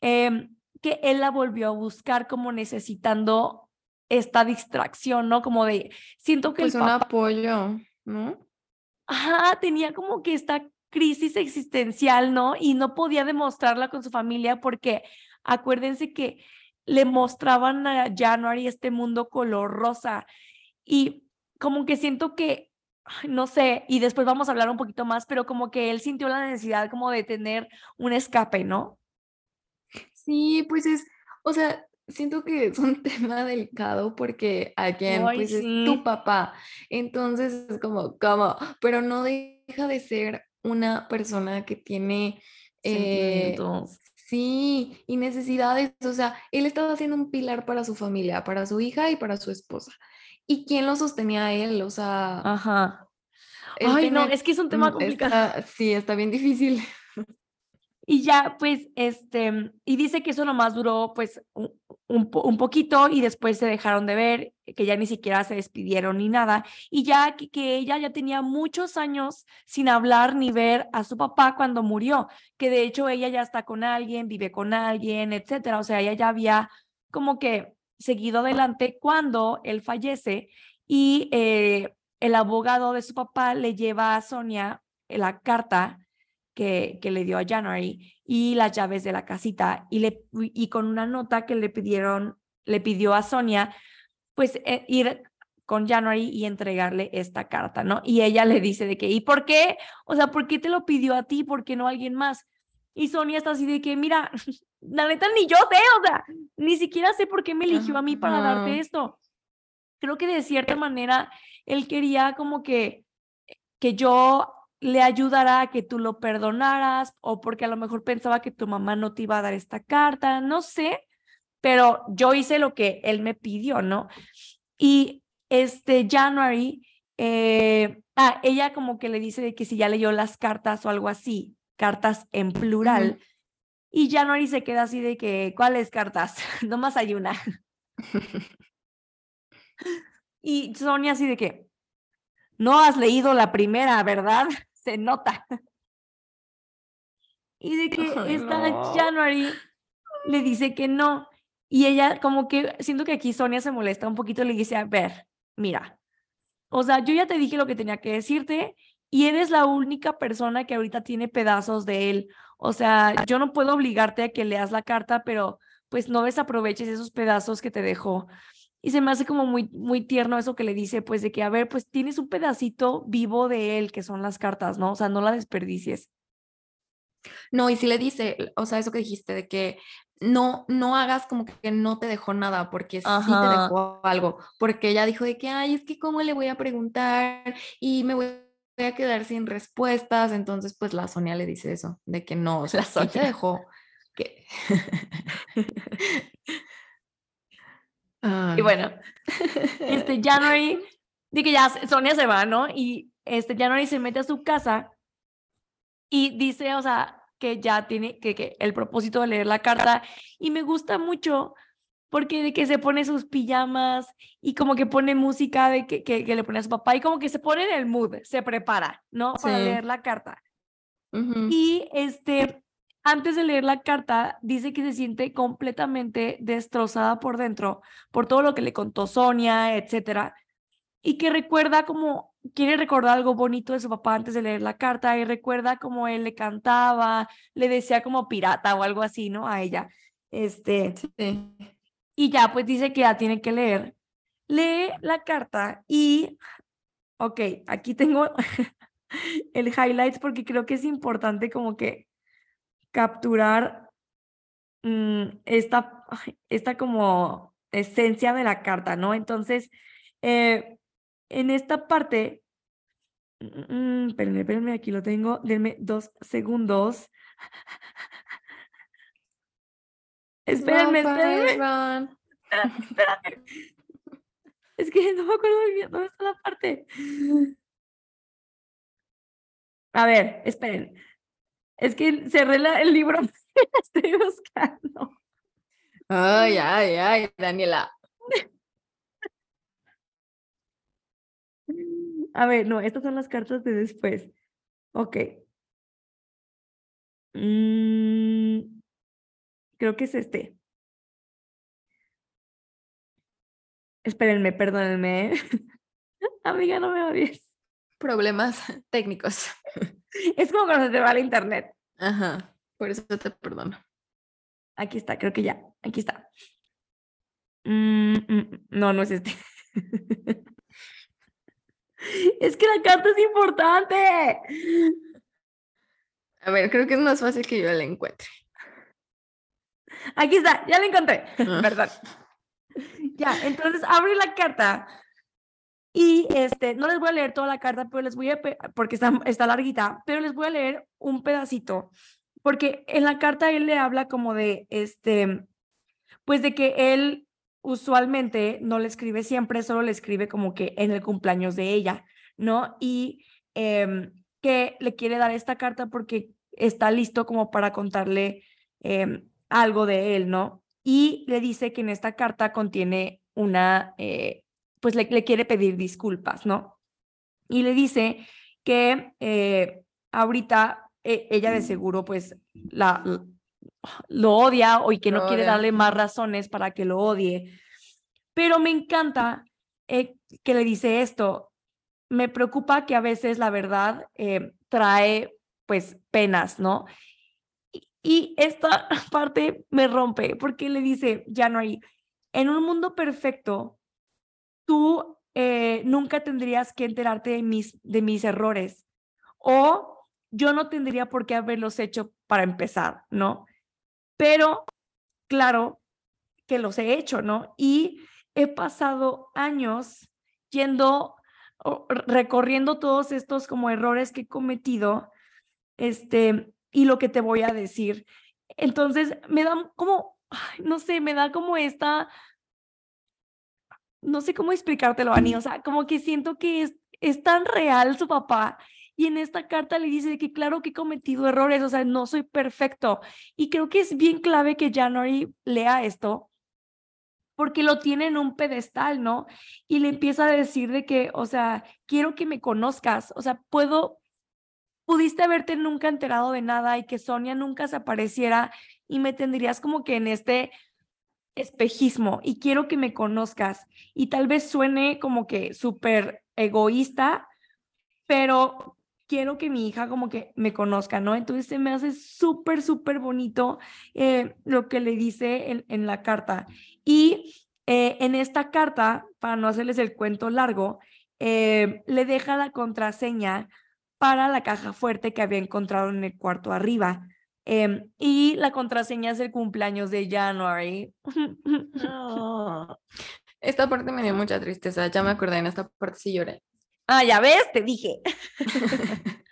em, que él la volvió a buscar como necesitando esta distracción, ¿no? Como de, siento que Pues el un papá, apoyo, ¿no? Ajá, tenía como que esta crisis existencial, ¿no? Y no podía demostrarla con su familia porque acuérdense que le mostraban a January este mundo color rosa y como que siento que, no sé, y después vamos a hablar un poquito más, pero como que él sintió la necesidad como de tener un escape, ¿no? Sí, pues es, o sea, siento que es un tema delicado porque alguien, Ay, pues es tu papá. Entonces es como, pero no deja de ser una persona que tiene, eh, sí, y necesidades. O sea, él estaba siendo un pilar para su familia, para su hija y para su esposa. ¿Y quién lo sostenía a él? O sea, Ajá. Ay, no, es que es un tema complicado. está, sí, está bien difícil. Y ya, pues, este, y dice que eso nomás duró, pues, un, un, po- un poquito y después se dejaron de ver, que ya ni siquiera se despidieron ni nada. Y ya que, que ella ya tenía muchos años sin hablar ni ver a su papá cuando murió, que de hecho ella ya está con alguien, vive con alguien, etcétera. O sea, ella ya había como que seguido adelante cuando él fallece y eh, el abogado de su papá le lleva a Sonia la carta que, que le dio a January y las llaves de la casita y, le, y con una nota que le pidieron, le pidió a Sonia, pues eh, ir con January y entregarle esta carta, ¿no? Y ella le dice de que, ¿y por qué? O sea, ¿por qué te lo pidió a ti? ¿Por qué no a alguien más? Y Sonia está así de que, mira, la neta ni yo sé, o sea, ni siquiera sé por qué me eligió a mí para darte esto. Creo que de cierta manera él quería como que, que yo le ayudara a que tú lo perdonaras o porque a lo mejor pensaba que tu mamá no te iba a dar esta carta, no sé, pero yo hice lo que él me pidió, ¿no? Y este January, eh, ah, ella como que le dice de que si ya leyó las cartas o algo así, cartas en plural, Ujú. y January se queda así de que, ¿cuáles cartas? Nomás hay una. Y Sonia así de que, no has leído la primera, ¿verdad? Se nota. Y de que Ay, esta no. January le dice que no. Y ella como que, siento que aquí Sonia se molesta un poquito, le dice, a ver, mira, o sea, yo ya te dije lo que tenía que decirte y eres la única persona que ahorita tiene pedazos de él. O sea, yo no puedo obligarte a que leas la carta, pero pues no desaproveches esos pedazos que te dejó. Y se me hace como muy, muy tierno eso que le dice, pues de que, a ver, pues tienes un pedacito vivo de él, que son las cartas, ¿no? O sea, no la desperdicies. No, y si le dice, o sea, eso que dijiste de que no, no hagas como que no te dejó nada, porque sí te dejó algo, porque ella dijo de que, ay, es que cómo le voy a preguntar y me voy a quedar sin respuestas, entonces pues la Sonia le dice eso, de que no, o sea, sí te dejó, que... Y Ay. bueno, este January, de que ya Sonia se va, ¿no? Y este January se mete a su casa y dice, o sea, que ya tiene que, que el propósito de leer la carta y me gusta mucho porque de que se pone sus pijamas y como que pone música de que, que, que le pone a su papá y como que se pone en el mood, se prepara, ¿no? Para Sí. leer la carta. Y este, antes de leer la carta, dice que se siente completamente destrozada por dentro por todo lo que le contó Sonia, etcétera, y que recuerda como quiere recordar algo bonito de su papá antes de leer la carta y recuerda como él le cantaba, le decía como pirata o algo así, ¿no? A ella. Este, Sí. y ya pues dice que ya tiene que leer. Lee la carta y, ok, aquí tengo el highlights porque creo que es importante como que capturar mm, esta, esta como esencia de la carta, ¿no? Entonces, eh, en esta parte, mm, mm, espérenme, espérenme, aquí lo tengo, denme dos segundos. Espérenme, espérenme, run. espérate. Es que no me acuerdo bien dónde está la parte. A ver, esperen. Es que cerré el libro, estoy buscando. Ay, ay, ay, Daniela. A ver, no, estas son las cartas de después. Ok. Mm, creo que es este. Espérenme, perdónenme. ¿eh? Amiga, no me odies. Problemas técnicos. Es como cuando se te va el internet. Ajá, por eso te perdono. Aquí está, creo que ya. Aquí está. Mm, mm, no, no es este. es que la carta es importante. A ver, creo que es más fácil que yo la encuentre. Aquí está, ya la encontré. Ah. Perdón. Ya, entonces abre la carta y este, no les voy a leer toda la carta, pero les voy a, porque está, está larguita, pero les voy a leer un pedacito, porque en la carta él le habla como de, este, pues de que él usualmente no le escribe siempre, solo le escribe como que en el cumpleaños de ella, ¿no? Y em, que le quiere dar esta carta porque está listo como para contarle em, algo de él, ¿no? Y le dice que en esta carta contiene una, eh, pues le, le quiere pedir disculpas, ¿no? Y le dice que eh, ahorita eh, ella de seguro pues la, lo odia o y que no Lo quiere odia, darle más razones para que lo odie. Pero me encanta eh, que le dice esto. Me preocupa que a veces la verdad eh, trae pues penas, ¿no? Y- Y esta parte me rompe porque le dice January, en un mundo perfecto, tú eh, nunca tendrías que enterarte de mis, de mis errores o yo no tendría por qué haberlos hecho para empezar, ¿no? Pero claro que los he hecho, ¿no? Y he pasado años yendo, recorriendo todos estos como errores que he cometido, este, y lo que te voy a decir. Entonces, me da como, no sé, me da como esta, no sé cómo explicártelo, Ani, o sea, como que siento que es, es tan real su papá. Y en esta carta le dice que claro que he cometido errores, o sea, no soy perfecto. Y creo que es bien clave que January lea esto, porque lo tiene en un pedestal, ¿no? Y le empieza a decir de que, o sea, quiero que me conozcas, o sea, puedo, pudiste haberte nunca enterado de nada y que Sonia nunca se apareciera y me tendrías como que en este espejismo y quiero que me conozcas y tal vez suene como que súper egoísta, pero quiero que mi hija como que me conozca, ¿no? Entonces se me hace súper, súper bonito eh, lo que le dice en, en la carta. Y eh, en esta carta, para no hacerles el cuento largo, eh, le deja la contraseña para la caja fuerte que había encontrado en el cuarto arriba. Em, y la contraseña es el cumpleaños de January. No. Esta parte me dio mucha tristeza, ya me acordé, en esta parte sí lloré. ah, ya ves, te dije.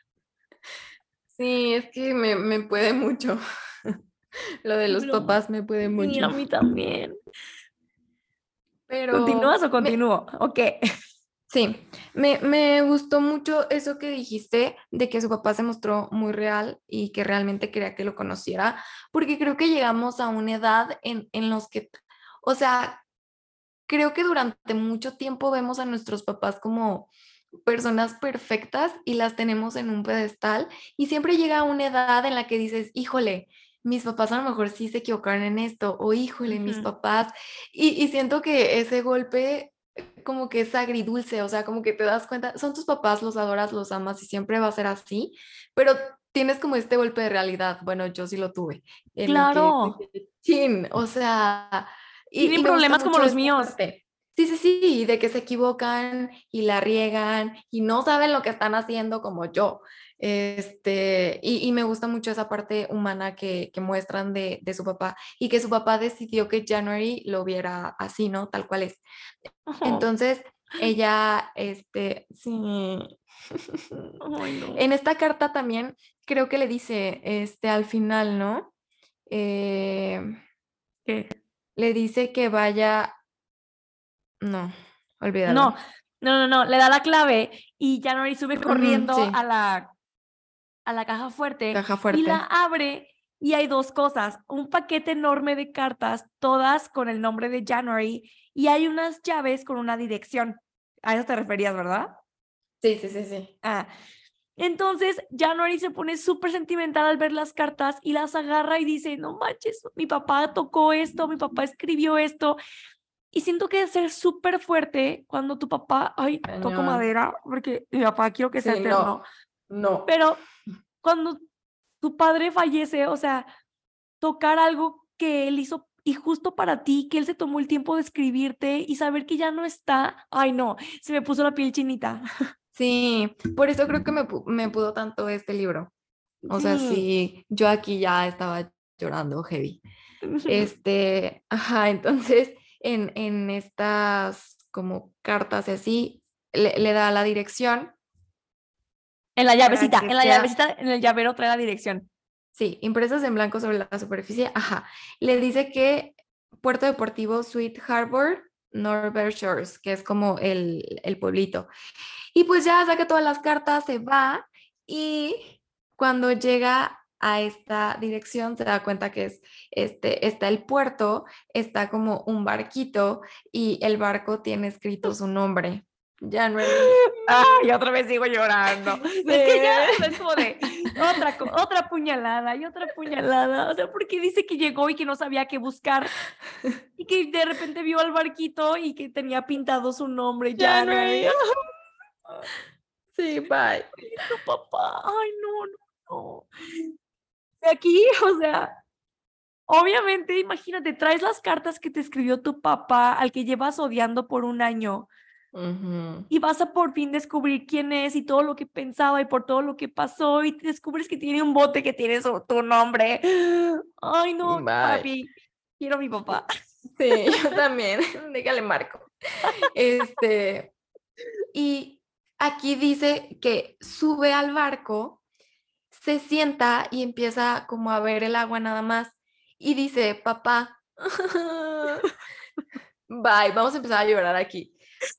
Sí, es que me, me puede mucho. Lo de los Pero- papás me puede mucho. a mí también. Pero ¿Continúas o me- continúo? Ok. Sí, me, me gustó mucho eso que dijiste de que su papá se mostró muy real y que realmente quería que lo conociera, porque creo que llegamos a una edad en, en los que, o sea, creo que durante mucho tiempo vemos a nuestros papás como personas perfectas y las tenemos en un pedestal y siempre llega una edad en la que dices, híjole, mis papás a lo mejor sí se equivocaron en esto, o híjole, mis Ujú. papás, y, y siento que ese golpe como que es agridulce, o sea, como que te das cuenta, son tus papás, los adoras, los amas y siempre va a ser así, pero tienes como este golpe de realidad, bueno, yo sí lo tuve. que Claro. Chin, o sea, y, Tienen problemas como los míos. parte. Sí, sí, sí, de que se equivocan y la riegan y no saben lo que están haciendo como yo. Este, y, y me gusta mucho esa parte humana que, que muestran de, de su papá y que su papá decidió que January lo viera así, ¿no? Tal cual es. Entonces, ella, este, sí. No. En esta carta también creo que le dice, este, al final, ¿no? Eh, ¿Qué? le dice que vaya. No, olvídalo. No, no, no, no, le da la clave y January sube corriendo sí. a la a la caja fuerte Caja y la abre y hay dos cosas, un paquete enorme de cartas, todas con el nombre de January y hay unas llaves con una dirección. A eso te referías, ¿verdad? Sí, sí, sí, sí. Ah, entonces January se pone súper sentimental al ver las cartas y las agarra y dice, no manches, mi papá tocó esto, mi papá escribió esto. Y siento que debe ser súper fuerte cuando tu papá, ay, toco madera, porque mi papá quiero que sea Sí, eterno. no, no. Pero cuando tu padre fallece, o sea, tocar algo que él hizo y justo para ti, que él se tomó el tiempo de escribirte y saber que ya no está, ay no, se me puso la piel chinita. Sí, por eso creo que me, me pudo tanto este libro. O sea, Sí. sí, yo aquí ya estaba llorando heavy. Este, ajá, entonces en, en estas como cartas y así, le, le da la dirección, En la llavecita, en la sea- llavecita, en el llavero trae la dirección. sí, impresas en blanco sobre la superficie, ajá. Le dice que Puerto Deportivo Sweet Harbor, Norbert Shores, que es como el, el pueblito. Y pues ya saca todas las cartas, se va y cuando llega a esta dirección se da cuenta que es este está el puerto, está como un barquito y el barco tiene escrito su nombre. January. Ay, otra vez sigo llorando. Es que ya es como de otra, otra puñalada y otra puñalada. O sea, porque dice que llegó y que no sabía qué buscar. Y que de repente vio al barquito y que tenía pintado su nombre. Ya no. Sí, bye. tu papá. Ay, no, no, no. De aquí, o sea, obviamente, imagínate, traes las cartas que te escribió tu papá al que llevas odiando por un año. Y vas a por fin descubrir quién es y todo lo que pensaba y por todo lo que pasó y te descubres que tiene un bote que tiene su- tu nombre. Ay, no, Bye. papi. Quiero a mi papá. Sí, yo también. Dígale Marco. Este, y aquí dice que sube al barco, se sienta y empieza como a ver el agua nada más. Y dice, papá, bye, vamos a empezar a llorar aquí.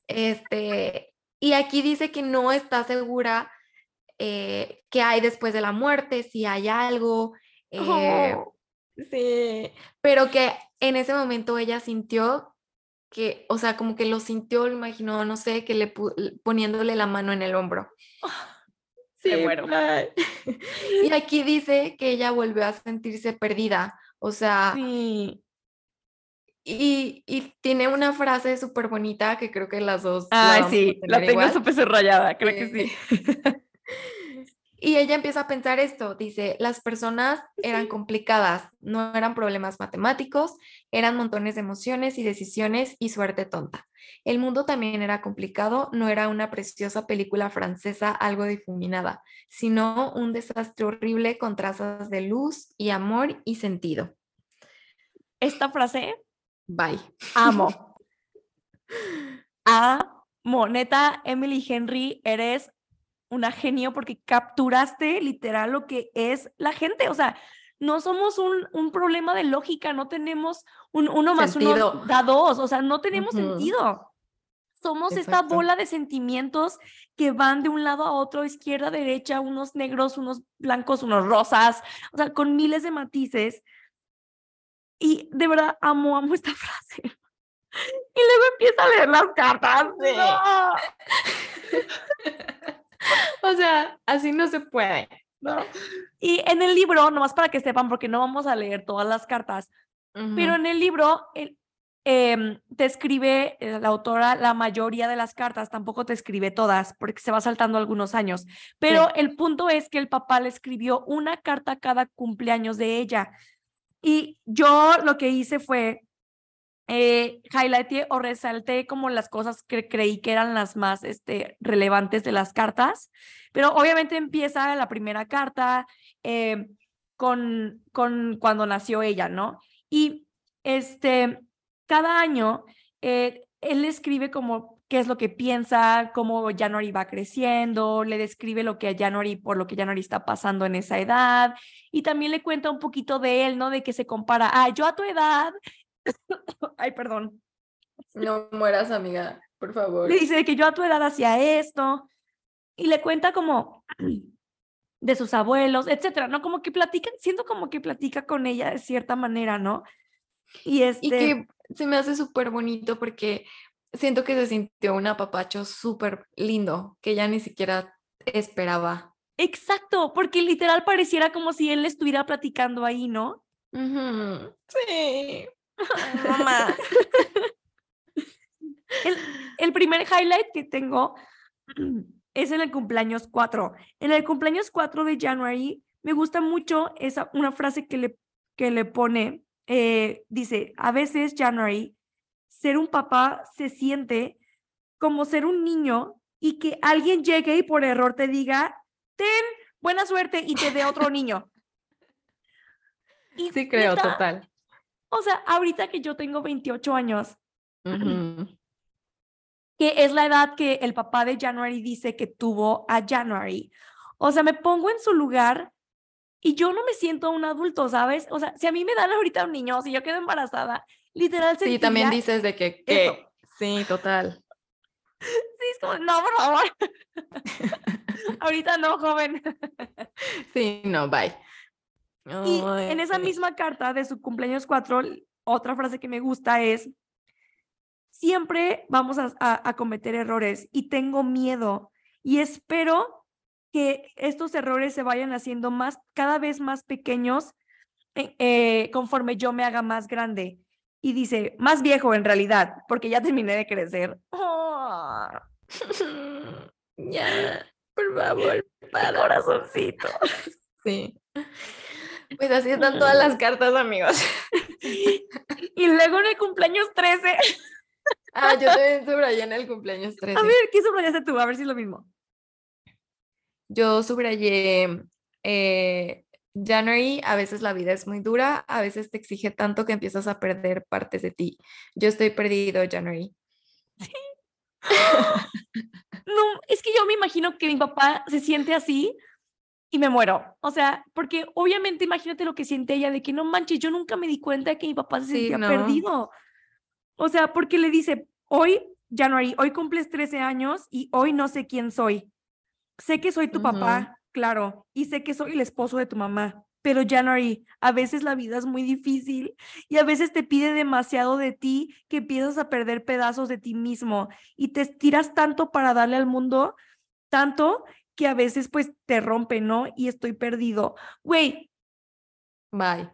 Este, y aquí dice que no está segura eh, qué hay después de la muerte, si hay algo. eh, Oh, Sí, pero que en ese momento ella sintió que, o sea, como que lo sintió, lo imaginó, no sé, que le poniéndole la mano en el hombro. Muero. bye. Y aquí dice que ella volvió a sentirse perdida, o sea, sí. Y, y tiene una frase súper bonita que creo que las dos la Ay, vamos a sí, la tengo súper subrayada, creo que sí. Y ella empieza a pensar esto, dice, las personas eran complicadas, no eran problemas matemáticos, eran montones de emociones y decisiones y suerte tonta. El mundo también era complicado, no era una preciosa película francesa algo difuminada, sino un desastre horrible con trazas de luz y amor y sentido. Esta frase, Bye. amo. Amo. Neta, Emily Henry, eres una genio porque capturaste literal lo que es la gente. O sea, no somos un, un problema de lógica, no tenemos un uno más uno da dos, o sea, no tenemos sentido. Somos esta bola de sentimientos que van de un lado a otro, izquierda, derecha, unos negros, unos blancos, unos rosas, o sea, con miles de matices. Y de verdad amo, amo esta frase. Y luego empieza a leer las cartas. ¡No! O sea, así no se puede. ¿no? Y en el libro, nomás para que sepan, porque no vamos a leer todas las cartas, pero Ujú. en el libro el- em, te escribe eh, la autora la mayoría de las cartas, tampoco te escribe todas, porque se va saltando algunos años. Pero Sí. el punto es que el papá le escribió una carta cada cumpleaños de ella. Y yo lo que hice fue eh, highlighté o resalté como las cosas que creí que eran las más este, relevantes de las cartas, pero obviamente empieza la primera carta eh, con, con cuando nació ella, ¿no? Y este, cada año eh, él escribe como qué es lo que piensa, cómo January va creciendo, le describe lo que January, por lo que January está pasando en esa edad, y también le cuenta un poquito de él, ¿no? De que se compara, ah, yo a tu edad, ay, perdón, No mueras, amiga, por favor. le dice que yo a tu edad hacía esto, y le cuenta como de sus abuelos, etcétera, ¿no? Como que platican, siento como que platica con ella de cierta manera, ¿no? Y este... Y que se me hace súper bonito porque siento que se sintió un apapacho súper lindo que ella ni siquiera esperaba. Exacto, porque literal pareciera como si él estuviera platicando ahí, ¿no? Sí. Mamá. el primer highlight que tengo es en el cumpleaños 4. En el cumpleaños 4 de January me gusta mucho esa, una frase que le, que le pone, eh, dice, a veces January, ser un papá se siente como ser un niño y que alguien llegue y por error te diga, ten buena suerte y te dé otro niño. Y sí, creo, total. O sea, ahorita que yo tengo 28 años, que es la edad que el papá de January dice que tuvo a January. O sea, me pongo en su lugar y yo no me siento un adulto, ¿sabes? O sea, si a mí me dan ahorita un niño, si yo quedo embarazada, literal Sí, también dices de que, ¿qué? Sí, total. Sí, es como, no, por favor. ahorita no, joven. sí, no, bye. Y en esa misma carta de su cumpleaños 4, otra frase que me gusta es, siempre vamos a, cometer errores y tengo miedo y espero que estos errores se vayan haciendo más, cada vez más pequeños eh, eh, conforme yo me haga más grande. Y dice, más viejo en realidad, porque ya terminé de crecer. ya, por favor, para. Corazoncito. Sí. Pues así están todas las cartas, amigos. y luego en el cumpleaños 13. Ah, yo también subrayé en el cumpleaños 13. A ver, ¿qué subrayaste tú? A ver si es lo mismo. Yo subrayé eh, January, a veces la vida es muy dura, a veces te exige tanto que empiezas a perder partes de ti. Yo estoy perdido, January. Sí. no, es que yo me imagino que mi papá se siente así y me muero. O sea, porque obviamente imagínate lo que siente ella de que no manches, yo nunca me di cuenta de que mi papá se sentía perdido. O sea, porque le dice, hoy, January, hoy cumples 13 años y hoy no sé quién soy. Sé que soy tu papá, claro, y sé que soy el esposo de tu mamá, pero January, a veces la vida es muy difícil y a veces te pide demasiado de ti que empiezas a perder pedazos de ti mismo y te estiras tanto para darle al mundo, tanto que a veces pues te rompe, ¿no? Y estoy perdido. Güey. Bye.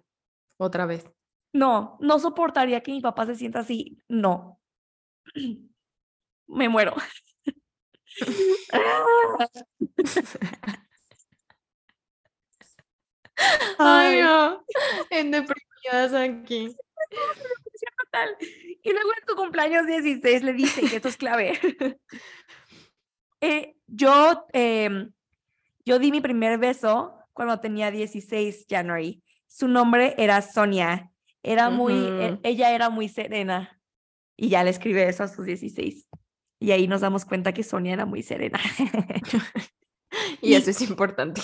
Otra vez. No, no soportaría que mi papá se sienta así. No. Me muero. Ay, no. En deprimidas aquí. Y luego en tu cumpleaños 16 le dice que esto es clave. Eh, yo, em, yo di mi primer beso cuando tenía 16 January. Su nombre era Sonia era muy, e, ella era muy serena y ya le escribe eso a sus 16. Y ahí nos damos cuenta que Sonia era muy serena. y, eso es importante.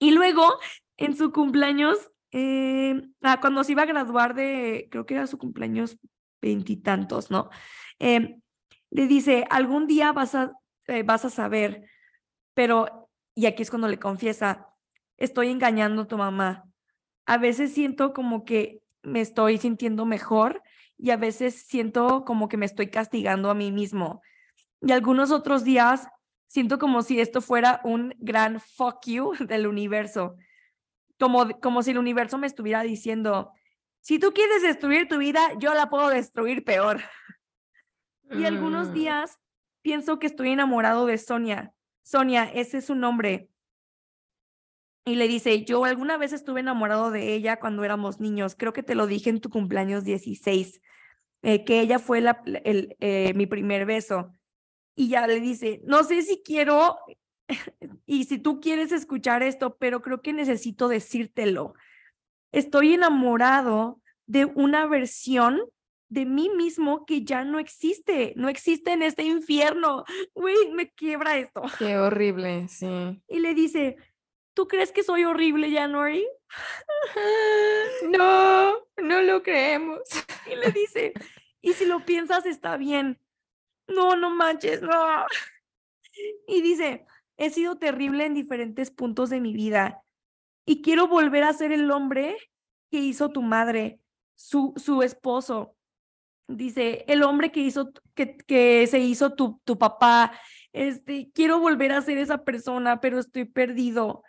Y luego, en su cumpleaños, eh, ah, cuando se iba a graduar de, creo que era su cumpleaños veintitantos, ¿no? Em, le dice, algún día vas a, eh, vas a saber, pero, y aquí es cuando le confiesa, estoy engañando a tu mamá a veces siento como que me estoy sintiendo mejor y a veces siento como que me estoy castigando a mí mismo. Y algunos otros días siento como si esto fuera un gran fuck you del universo, como, como si el universo me estuviera diciendo, si tú quieres destruir tu vida, yo la puedo destruir peor. Y algunos mm. días pienso que estoy enamorado de Sonia. Sonia, ese es su nombre y le dice, yo alguna vez estuve enamorado de ella cuando éramos niños, creo que te lo dije en tu cumpleaños 16, eh, que ella fue la, el, eh, mi primer beso. Y ya le dice, no sé si quiero y si tú quieres escuchar esto, pero creo que necesito decírtelo. Estoy enamorado de una versión de mí mismo que ya no existe, no existe en este infierno. Uy, me quiebra esto. Qué horrible, sí. Y le dice, ¿Tú crees que soy horrible, January? No, no lo creemos. Y le dice, y si lo piensas está bien. No, no manches, no. Y dice, he sido terrible en diferentes puntos de mi vida y quiero volver a ser el hombre que hizo tu madre, su, su esposo. Dice, el hombre que hizo, que, que se hizo tu, tu papá. Este, quiero volver a ser esa persona, pero estoy perdido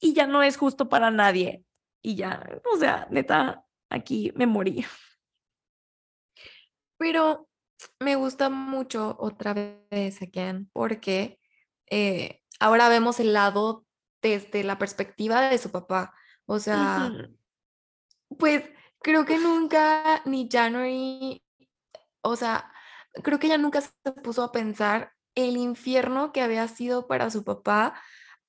y ya no es justo para nadie. Y ya, o sea, neta, aquí me morí. Pero, me gusta mucho otra vez, again, porque eh, ahora vemos el lado desde la perspectiva de su papá. O sea, pues creo que nunca ni January, o sea, creo que ella nunca se puso a pensar el infierno que había sido para su papá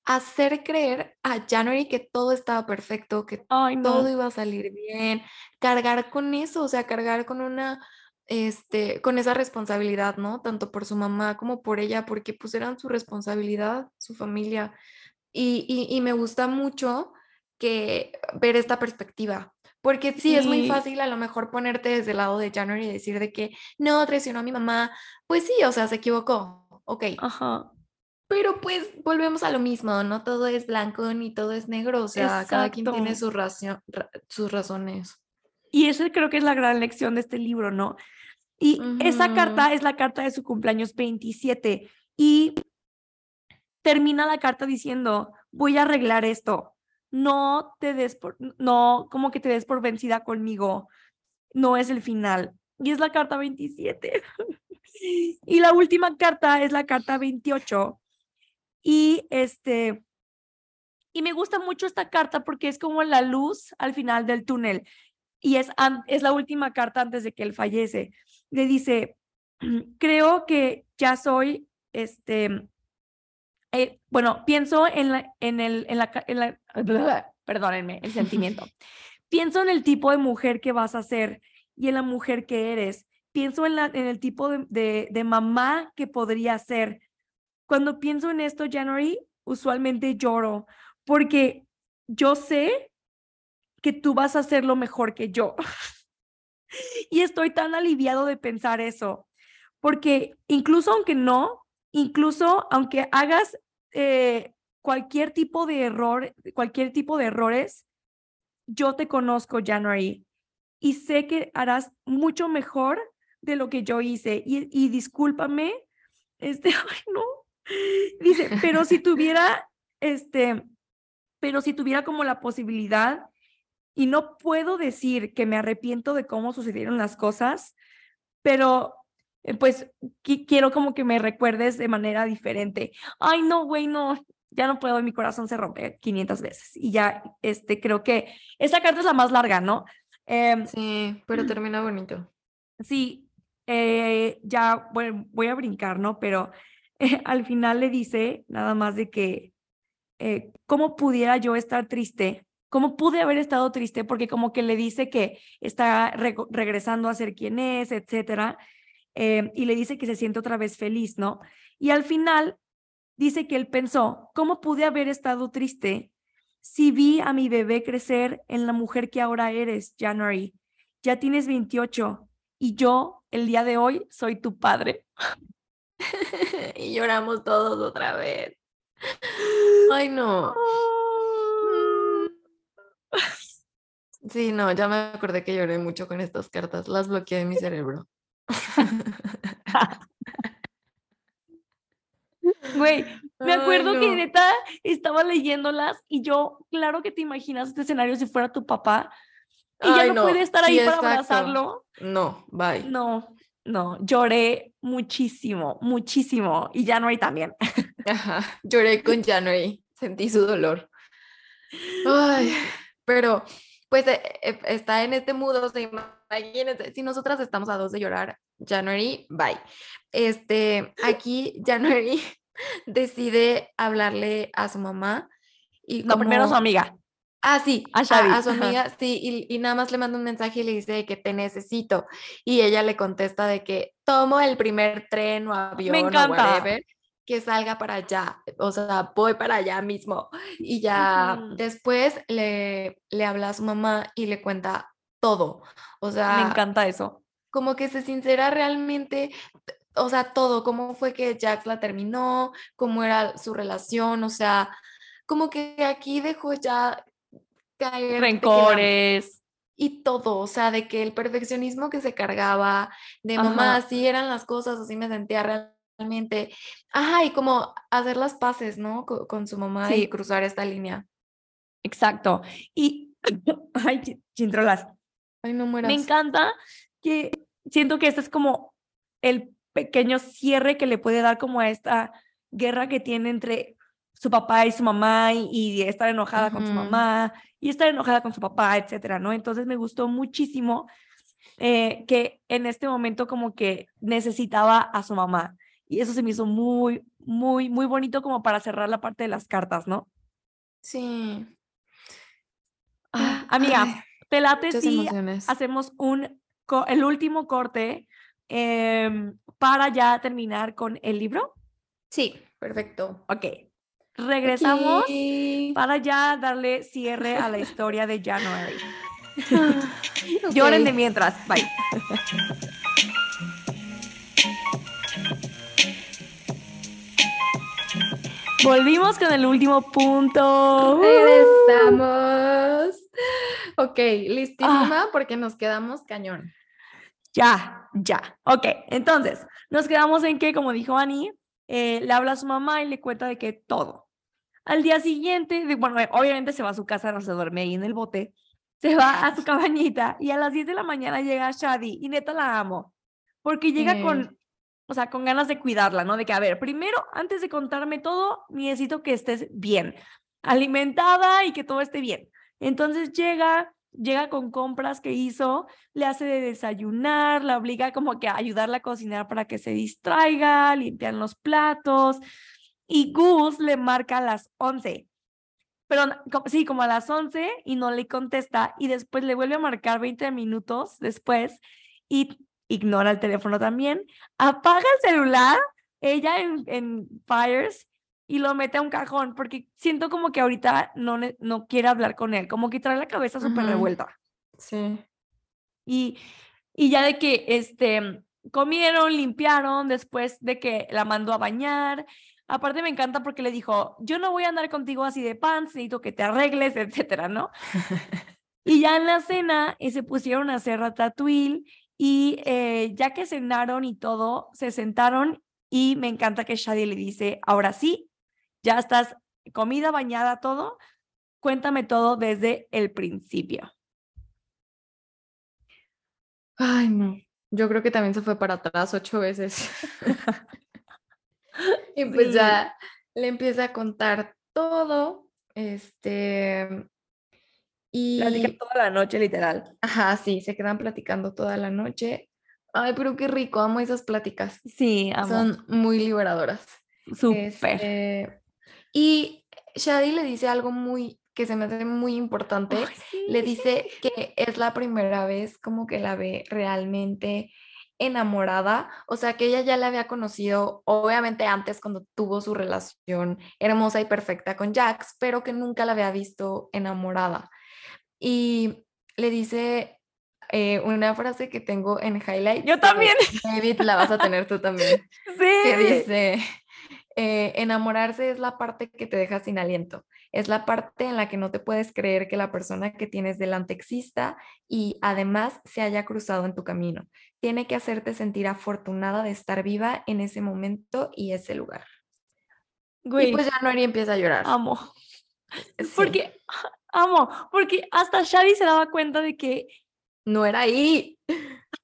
hacer creer a January que todo estaba perfecto, que todo iba a salir bien, cargar con eso, o sea, cargar con una, este, con esa responsabilidad, ¿no? Tanto por su mamá como por ella, porque pues eran su responsabilidad, su familia. Y, y, me gusta mucho que ver esta perspectiva, porque sí, es muy fácil a lo mejor ponerte desde el lado de January y decir de que no traicionó a mi mamá, pues sí, o sea, se equivocó, ok. Ajá. Pero pues volvemos a lo mismo, no todo es blanco ni todo es negro, o sea, cada quien tiene su sus razones. Y eso creo que es la gran lección de este libro, ¿no? Y esa carta es la carta de su cumpleaños 27 y termina la carta diciendo, voy a arreglar esto, no te des por, no, como que te des por vencida conmigo, no es el final. Y es la carta 27. y la última carta es la carta 28 y este, y me gusta mucho esta carta porque es como la luz al final del túnel. Y es, es la última carta antes de que él fallece. Le dice, creo que ya soy, este, eh, bueno, pienso en la, en el, en la, en la perdónenme, el sentimiento. pienso en el tipo de mujer que vas a ser y en la mujer que eres. Pienso en, la, en el tipo de, de, de mamá que podría ser cuando pienso en esto, January, usualmente lloro porque yo sé que tú vas a hacerlo mejor que yo. y estoy tan aliviado de pensar eso, porque incluso aunque no, incluso aunque hagas eh, cualquier tipo de error, cualquier tipo de errores, yo te conozco, January, y sé que harás mucho mejor de lo que yo hice. Y, y discúlpame, este, ay, no, Dice, pero si tuviera, este, pero si tuviera como la posibilidad, y no puedo decir que me arrepiento de cómo sucedieron las cosas, pero eh, pues quiero como que me recuerdes de manera diferente. Ay, no, güey, no, ya no puedo, mi corazón se rompe 500 veces. Y ya, este, creo que esa carta es la más larga, ¿no? Em, sí, pero termina bonito. Sí, eh, ya, bueno, voy a brincar, ¿no? Pero al final le dice nada más de que, eh, ¿cómo pudiera yo estar triste? ¿Cómo pude haber estado triste? Porque como que le dice que está regresando a ser quien es, etcétera, eh, y le dice que se siente otra vez feliz, ¿no? Y al final dice que él pensó, ¿cómo pude haber estado triste si vi a mi bebé crecer en la mujer que ahora eres, January? Ya tienes 28 y yo, el día de hoy, soy tu padre. y lloramos todos otra vez. Ay, no. Sí, no, ya me acordé que lloré mucho con estas cartas. Las bloqueé de mi cerebro. Güey, me acuerdo que neta estaba leyéndolas y yo, claro que te imaginas este escenario si fuera tu papá y ya no, puede estar ahí para abrazarlo. No, bye. No, no, lloré muchísimo, muchísimo. Y January también. Ajá, lloré con January, sentí su dolor. Ay, pero pues eh, eh, está en este mood, o sea, imagínense, si nosotras estamos a dos de llorar, January, bye. Este, aquí January decide hablarle a su mamá y como... primero a su amiga. Ah, sí, a, a, su amiga, sí, y, nada más le manda un mensaje y le dice que te necesito. Y ella le contesta de que tomo el primer tren o avión o whatever, que salga para allá. O sea, voy para allá mismo. Y ya después le, le habla a su mamá y le cuenta todo. O sea, me encanta eso. Como que se sincera realmente, o sea, todo, cómo fue que Jax la terminó, cómo era su relación, o sea, como que aquí dejó ya rencores. Y todo, o sea, de que el perfeccionismo que se cargaba, de mamá, así eran las cosas, así me sentía realmente. Ajá, y como hacer las paces, ¿no? Con, su mamá y cruzar esta línea. Exacto. Y, ay, chintrolas. Ay, no mueras. Me encanta que siento que esta es como el pequeño cierre que le puede dar como a esta guerra que tiene entre su papá y su mamá y, estar enojada con su mamá y estar enojada con su papá, etcétera, ¿no? Entonces me gustó muchísimo eh, que en este momento como que necesitaba a su mamá y eso se me hizo muy, muy, muy bonito como para cerrar la parte de las cartas, ¿no? Sí. Ah, amiga, te late si hacemos un, el último corte em, para ya terminar con el libro. Sí, perfecto. Ok, regresamos para ya darle cierre a la historia de January. Lloren de mientras. Bye. Volvimos con el último punto. Regresamos. Ok, listísima ah. porque nos quedamos cañón. Ya, ya. Ok, entonces, nos quedamos en que, como dijo Annie, eh, le habla a su mamá y le cuenta de que todo. Al día siguiente, bueno, obviamente se va a su casa, no se duerme ahí en el bote, se va a su cabañita y a las 10 de la mañana llega Shadi y neta la amo, porque llega con, o sea, con ganas de cuidarla, ¿no? De que, a ver, primero, antes de contarme todo, necesito que estés bien, alimentada y que todo esté bien. Entonces llega, llega con compras que hizo, le hace de desayunar, la obliga como que a ayudarla a cocinar para que se distraiga, limpian los platos. Y Gus le marca a las 11. Pero sí, como a las 11 y no le contesta y después le vuelve a marcar 20 minutos después y ignora el teléfono también, apaga el celular, ella en, en Fires y lo mete a un cajón porque siento como que ahorita no, no quiere hablar con él, como que trae la cabeza súper revuelta. Sí. Y, y ya de que este, comieron, limpiaron después de que la mandó a bañar. Aparte me encanta porque le dijo, yo no voy a andar contigo así de pants, necesito que te arregles, etcétera, ¿no? y ya en la cena eh, se pusieron a hacer ratatouille y eh, ya que cenaron y todo, se sentaron y me encanta que Shadi le dice, ahora sí, ya estás comida, bañada, todo, cuéntame todo desde el principio. Ay, no. Yo creo que también se fue para atrás ocho veces. y pues ya le empieza a contar todo. Este. Y. Platican toda la noche, literal. Ajá, sí, se quedan platicando toda la noche. Ay, pero qué rico, amo esas pláticas. Sí, amo. Son muy liberadoras. Súper. Este, y Shadi le dice algo muy que se me hace muy importante. Le dice que es la primera vez como que la ve realmente enamorada, o sea que ella ya la había conocido obviamente antes cuando tuvo su relación hermosa y perfecta con Jax, pero que nunca la había visto enamorada. Y le dice eh, una frase que tengo en highlight. Yo también. David, la vas a tener tú también. Sí. Que dice, eh, enamorarse es la parte que te deja sin aliento, es la parte en la que no te puedes creer que la persona que tienes delante exista y además se haya cruzado en tu camino. Tiene que hacerte sentir afortunada de estar viva en ese momento y ese lugar. y pues ya Nori empieza a llorar. Amo. Porque, amo, porque hasta Shadi se daba cuenta de que no era ahí.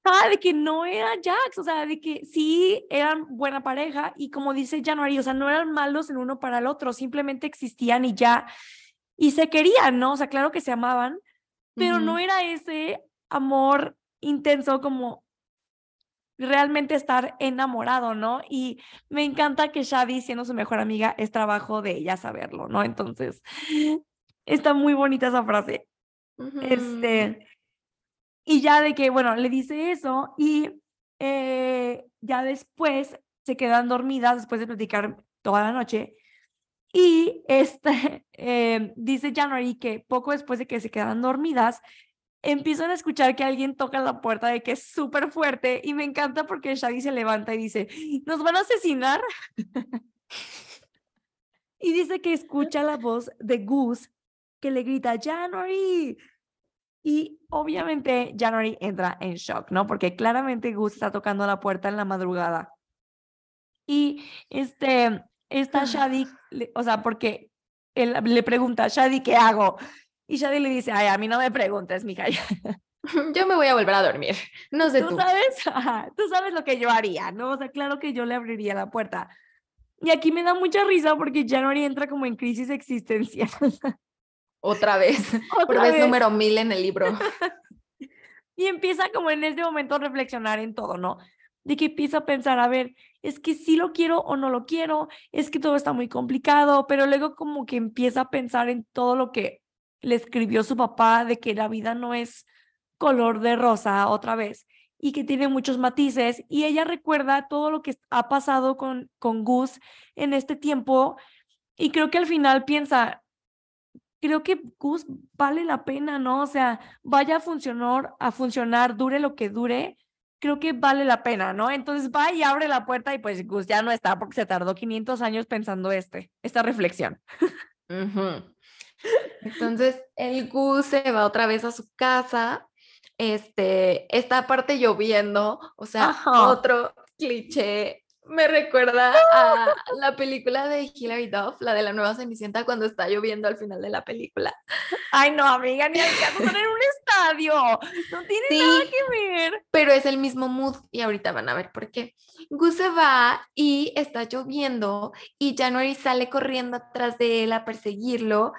Ah, de que no era Jax, o sea, de que sí eran buena pareja y como dice January, o sea, no eran malos el uno para el otro, simplemente existían y ya, y se querían, ¿no? O sea, claro que se amaban, pero no era ese amor intenso como realmente estar enamorado, ¿no? Y me encanta que Shadi, siendo su mejor amiga, es trabajo de ella saberlo, ¿no? Entonces, está muy bonita esa frase. Este, y ya de que, bueno, le dice eso y eh, ya después se quedan dormidas después de platicar toda la noche. Y este, eh, dice January que poco después de que se quedan dormidas, empiezan a escuchar que alguien toca la puerta de que es súper fuerte y me encanta porque Shadi se levanta y dice, ¿nos van a asesinar? y dice que escucha la voz de Goose que le grita, January, y obviamente January entra en shock, ¿no? Porque claramente Gus está tocando la puerta en la madrugada. Y este, está Shadi, o sea, porque él le pregunta, Shadi, ¿qué hago? Y Shadi le dice, ay, a mí no me preguntes, mija. Yo me voy a volver a dormir. No sé tú. Tú sabes, tú sabes lo que yo haría, ¿no? O sea, claro que yo le abriría la puerta. Y aquí me da mucha risa porque January entra como en crisis existencial. Otra vez. Otra Por vez número mil en el libro. y empieza como en este momento a reflexionar en todo, ¿no? De que empieza a pensar, a ver, es que sí lo quiero o no lo quiero, es que todo está muy complicado, pero luego como que empieza a pensar en todo lo que le escribió su papá, de que la vida no es color de rosa otra vez y que tiene muchos matices y ella recuerda todo lo que ha pasado con, con Gus en este tiempo y creo que al final piensa, creo que Gus vale la pena, ¿no? O sea, vaya a funcionar, a funcionar, dure lo que dure, creo que vale la pena, ¿no? Entonces va y abre la puerta y pues Gus ya no está porque se tardó 500 años pensando este, esta reflexión. Entonces el Gus se va otra vez a su casa este, esta parte lloviendo, o sea, otro cliché. Me recuerda a la película de Hilary Duff, la de la nueva Cenicienta, cuando está lloviendo al final de la película. Ay, no, amiga, ni al caso en un estadio. No tiene nada que ver. Pero es el mismo mood y ahorita van a ver por qué. Gus se va y está lloviendo y January sale corriendo atrás de él a perseguirlo,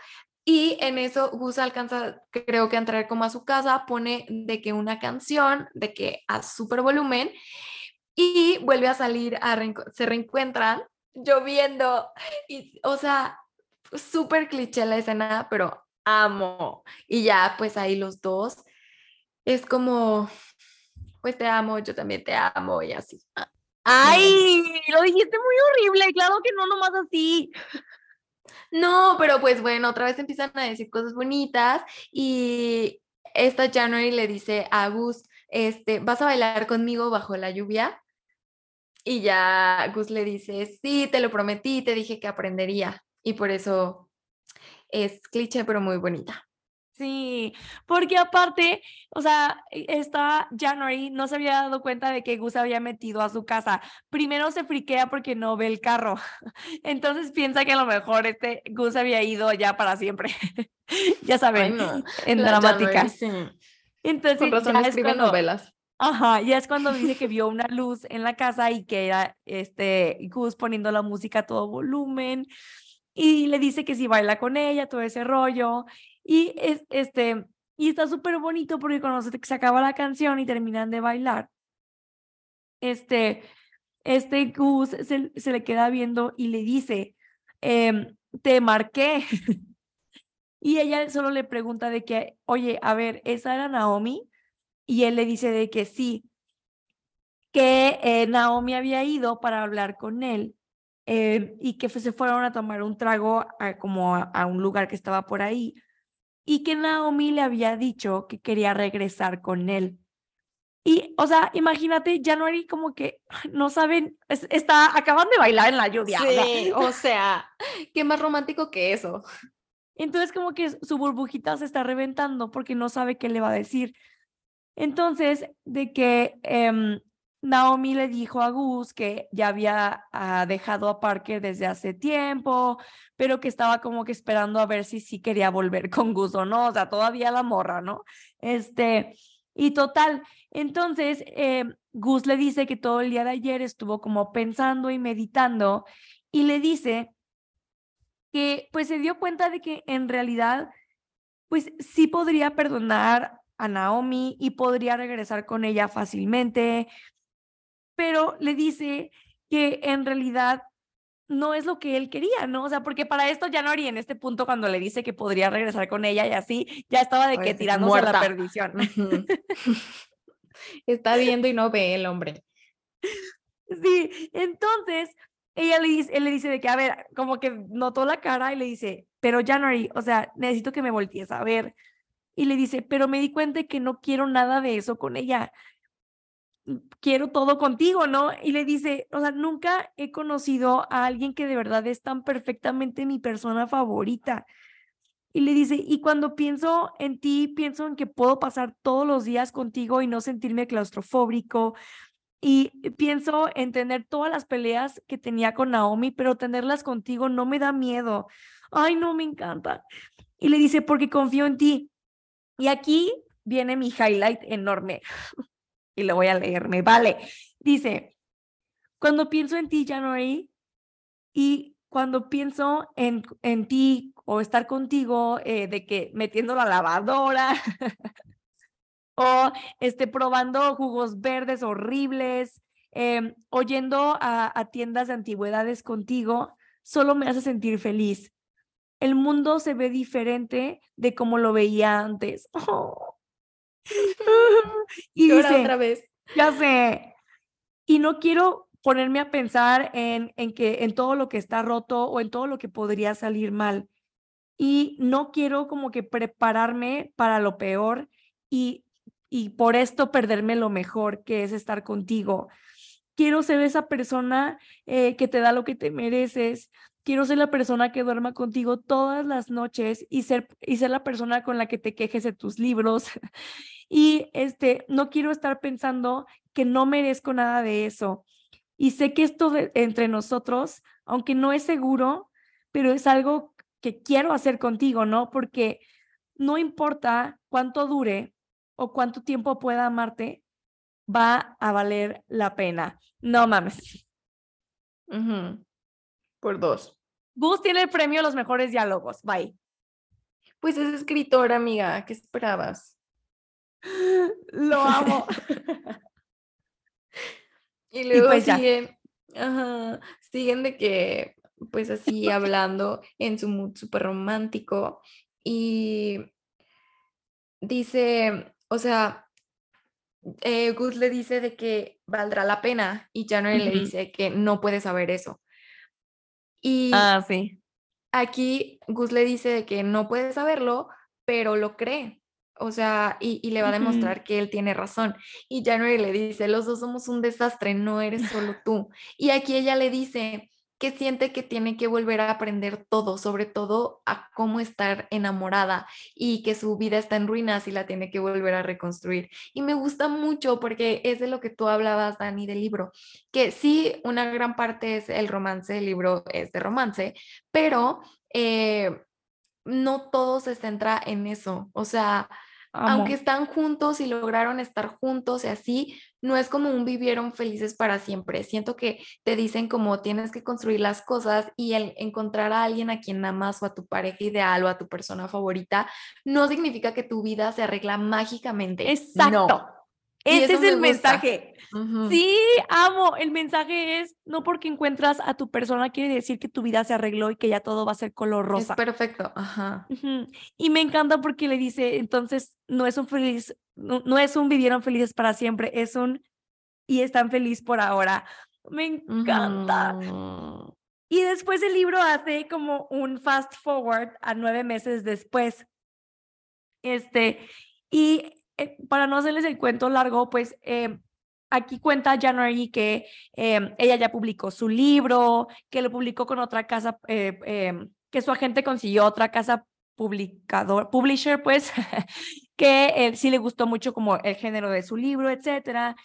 y en eso Gus alcanza, creo que a entrar como a su casa, pone de que una canción, de que a súper volumen, y vuelve a salir, a se reencuentran lloviendo. Y, o sea, súper cliché la escena, pero amo. Y ya, pues ahí los dos, es como, pues te amo, yo también te amo y así. Ay, lo dijiste muy horrible, claro que no, nomás así. No, pero pues bueno, otra vez empiezan a decir cosas bonitas y esta January le dice a Gus, este, ¿vas a bailar conmigo bajo la lluvia? Y ya Gus le dice, sí, te lo prometí, te dije que aprendería. Y por eso es cliché, pero muy bonita. Sí, porque aparte, o sea, e, esta January no se había dado cuenta de que Gus había metido a su casa. Primero se friquea porque no ve el carro. Entonces piensa que a lo mejor este Gus había ido ya para siempre. ya saben, en dramática. Entonces, Con razón escribe novelas. Ajá, ya es cuando dice que vio una luz en la casa y que era este Gus poniendo la música a todo volumen y le dice que si baila con ella, todo ese rollo. Y, es, este, y está súper bonito porque cuando se, se, acaba la canción y terminan de bailar, este, este Gus se, se le queda viendo y le dice, em, te marqué. y ella solo le pregunta de que, oye, a ver, ¿esa era Naomi? Y él le dice de que sí, que eh, Naomi había ido para hablar con él eh, y que se fueron a tomar un trago como a, un lugar que estaba por ahí y que Naomi le había dicho que quería regresar con él. Y, o sea, imagínate, January como que no saben, está, acaban de bailar en la lluvia. Sí, o sea, qué más romántico que eso. Entonces como que su burbujita se está reventando porque no sabe qué le va a decir. Entonces, de que em, Naomi le dijo a Gus que ya había ah, dejado a Parker desde hace tiempo, pero que estaba como que esperando a ver si sí quería volver con Gus o no, o sea, todavía la morra, ¿no? Este, y total, entonces eh, Gus le dice que todo el día de ayer estuvo como pensando y meditando y le dice que pues se dio cuenta de que en realidad pues sí podría perdonar a Naomi y podría regresar con ella fácilmente, pero le dice que en realidad no es lo que él quería, ¿no? O sea, porque para esto ya no haría en este punto cuando le dice que podría regresar con ella y así, ya estaba de que tirándose a la perdición. Está viendo y no ve el hombre. Sí, entonces ella le dice, él le dice de que, a ver, como que notó la cara y le dice, pero January, o sea, necesito que me voltees a ver. Y le dice, pero me di cuenta que no quiero nada de eso con ella quiero todo contigo, ¿no? Y le dice, o sea, nunca he conocido a alguien que de verdad es tan perfectamente mi persona favorita. Y le dice, y cuando pienso en ti, pienso en que puedo pasar todos los días contigo y no sentirme claustrofóbico. Y pienso en tener todas las peleas que tenía con Naomi, pero tenerlas contigo no me da miedo. Ay, no, me encanta. Y le dice, porque confío en ti. Y aquí viene mi highlight enorme y lo voy a leer, me vale. Dice, cuando pienso en ti, January, y cuando pienso en, en ti o estar contigo, eh, de que metiendo la lavadora o este, probando jugos verdes horribles, em, oyendo a, a tiendas de antigüedades contigo, solo me hace sentir feliz. El mundo se ve diferente de como lo veía antes. y dice, otra vez. Ya sé. Y no quiero ponerme a pensar en, en, que, en todo lo que está roto o en todo lo que podría salir mal. Y no quiero como que prepararme para lo peor y, y por esto perderme lo mejor que es estar contigo. Quiero ser esa persona eh, que te da lo que te mereces. Quiero ser la persona que duerma contigo todas las noches y ser, y ser la persona con la que te quejes de tus libros. y este, no quiero estar pensando que no merezco nada de eso. Y sé que esto entre nosotros, aunque no es seguro, pero es algo que quiero hacer contigo, ¿no? Porque no importa cuánto dure o cuánto tiempo pueda amarte, va a valer la pena. No mames. Por dos. Gus tiene el premio a los mejores diálogos. Bye. Pues es escritora, amiga. ¿Qué esperabas? Lo amo. Y luego pues siguen, siguen de que, pues así hablando en su mood súper romántico. Y dice, o sea, eh, Gus le dice de que valdrá la pena y January le dice que no puede saber eso. Y ah, sí. aquí Gus le dice de que no puede saberlo, pero lo cree o sea, y, le va a demostrar que él tiene razón. Y January le dice, los dos somos un desastre, no eres solo tú. Y aquí ella le dice que siente que tiene que volver a aprender todo, sobre todo a cómo estar enamorada y que su vida está en ruinas y la tiene que volver a reconstruir. Y me gusta mucho porque es de lo que tú hablabas, Dani, del libro, que sí, una gran parte es el romance, el libro es de romance, pero... Eh, no todo se centra en eso. O sea, aunque están juntos y lograron estar juntos y así, no es como un vivieron felices para siempre. Siento que te dicen como tienes que construir las cosas y el encontrar a alguien a quien amas o a tu pareja ideal o a tu persona favorita no significa que tu vida se arregla mágicamente. Exacto. Ese es el mensaje. Sí, amo. El mensaje es, no porque encuentras a tu persona quiere decir que tu vida se arregló y que ya todo va a ser color rosa. Es perfecto. Ajá. Y me encanta porque le dice, entonces, no es un feliz, no, es un vivieron felices para siempre, es un y están felices por ahora. Me encanta. Y después el libro hace como un fast forward a nueve meses después. Este, y eh, para no hacerles el cuento largo, pues eh, aquí cuenta January que eh, ella ya publicó su libro, que lo publicó con otra casa, que su agente consiguió otra casa publicador, publisher, pues, que sí le gustó mucho como el género de su libro, etcétera,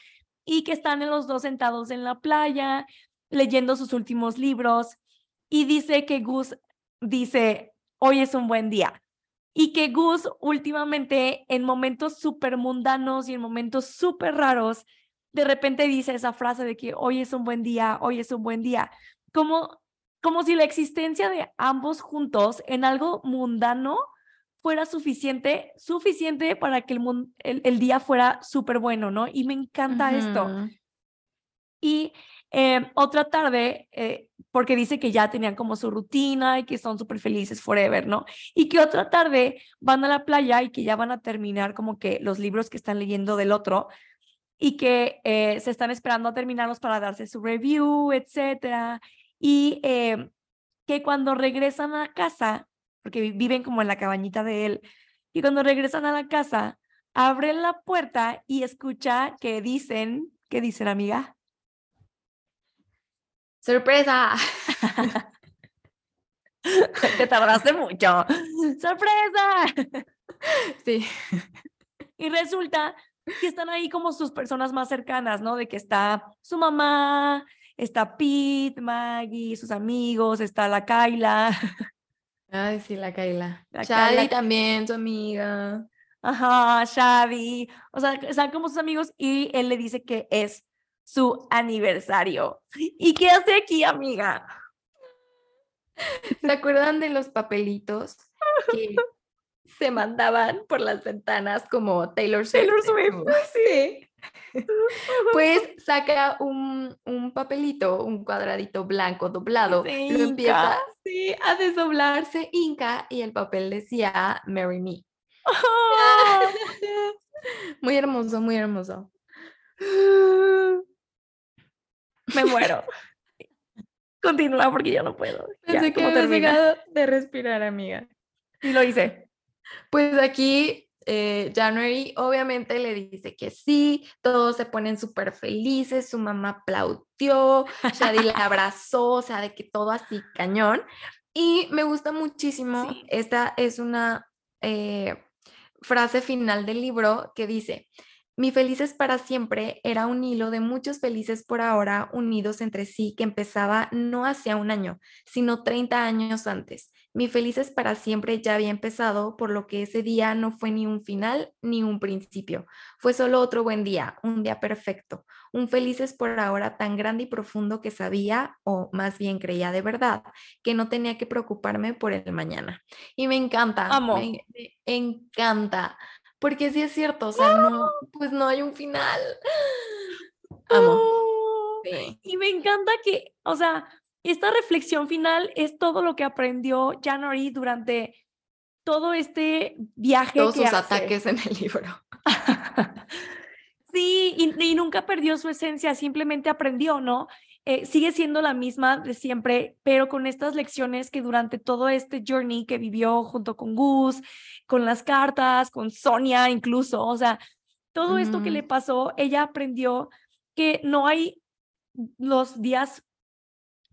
y que están los dos sentados en la playa leyendo sus últimos libros y dice que Gus dice, hoy es un buen día y que Gus últimamente en momentos súper mundanos y en momentos súper raros, de repente dice esa frase de que hoy es un buen día, hoy es un buen día, como, como si la existencia de ambos juntos en algo mundano fuera suficiente, suficiente para que el, el, día fuera súper bueno, ¿no? Y me encanta esto. Y eh, otra tarde, eh, porque dice que ya tenían como su rutina y que son súper felices forever, ¿no? Y que otra tarde van a la playa y que ya van a terminar como que los libros que están leyendo del otro y que eh, se están esperando a terminarlos para darse su review, etcétera. Y que cuando regresan a casa, porque viven como en la cabañita de él, y cuando regresan a la casa, abren la puerta y escucha que dicen, ¿qué dicen, amiga? ¡Sorpresa! Te tardaste mucho. ¡Sorpresa! Sí. Y resulta que están ahí como sus personas más cercanas, ¿no? De que está su mamá, está Pete, Maggie, sus amigos, está la Kaila. Ay, sí, la Kaila. La también, su amiga. Ajá, Shadi. O sea, están como sus amigos y él le dice que es su aniversario. ¿Y qué hace aquí, amiga? ¿Se acuerdan de los papelitos que se mandaban por las ventanas como Taylor Swift? Taylor Swift, sí. Pues saca un, un, papelito, un cuadradito blanco doblado, lo empieza sí, a desdoblarse, inca, y el papel decía Marry Me. muy hermoso, muy hermoso. Me muero. Continúa porque yo no puedo. Pensé que había llegado de respirar, amiga. Y lo hice. Pues aquí eh, January obviamente le dice que sí, todos se ponen súper felices, su mamá aplaudió, Shadi la abrazó, o sea, de que todo así cañón. Y me gusta muchísimo, esta es una eh, frase final del libro que dice, mi felices para siempre era un hilo de muchos felices por ahora unidos entre sí que empezaba no hacia un año, sino 30 años antes. Mi felices para siempre ya había empezado, por lo que ese día no fue ni un final ni un principio. Fue solo otro buen día, un día perfecto, un felices por ahora tan grande y profundo que sabía, o más bien creía de verdad, que no tenía que preocuparme por el mañana. Y me encanta, Amo. me, me encanta porque sí es cierto, o sea, no, pues no hay un final. Amo. Y me encanta que, o sea, esta reflexión final es todo lo que aprendió January durante todo este viaje. Todos sus ataques en el libro. sí, y, y, nunca perdió su esencia, simplemente aprendió, ¿no? Eh, sigue siendo la misma de siempre, pero con estas lecciones que durante todo este journey que vivió junto con Gus, con las cartas, con Sonia incluso, o sea, todo esto que le pasó, ella aprendió que no hay los días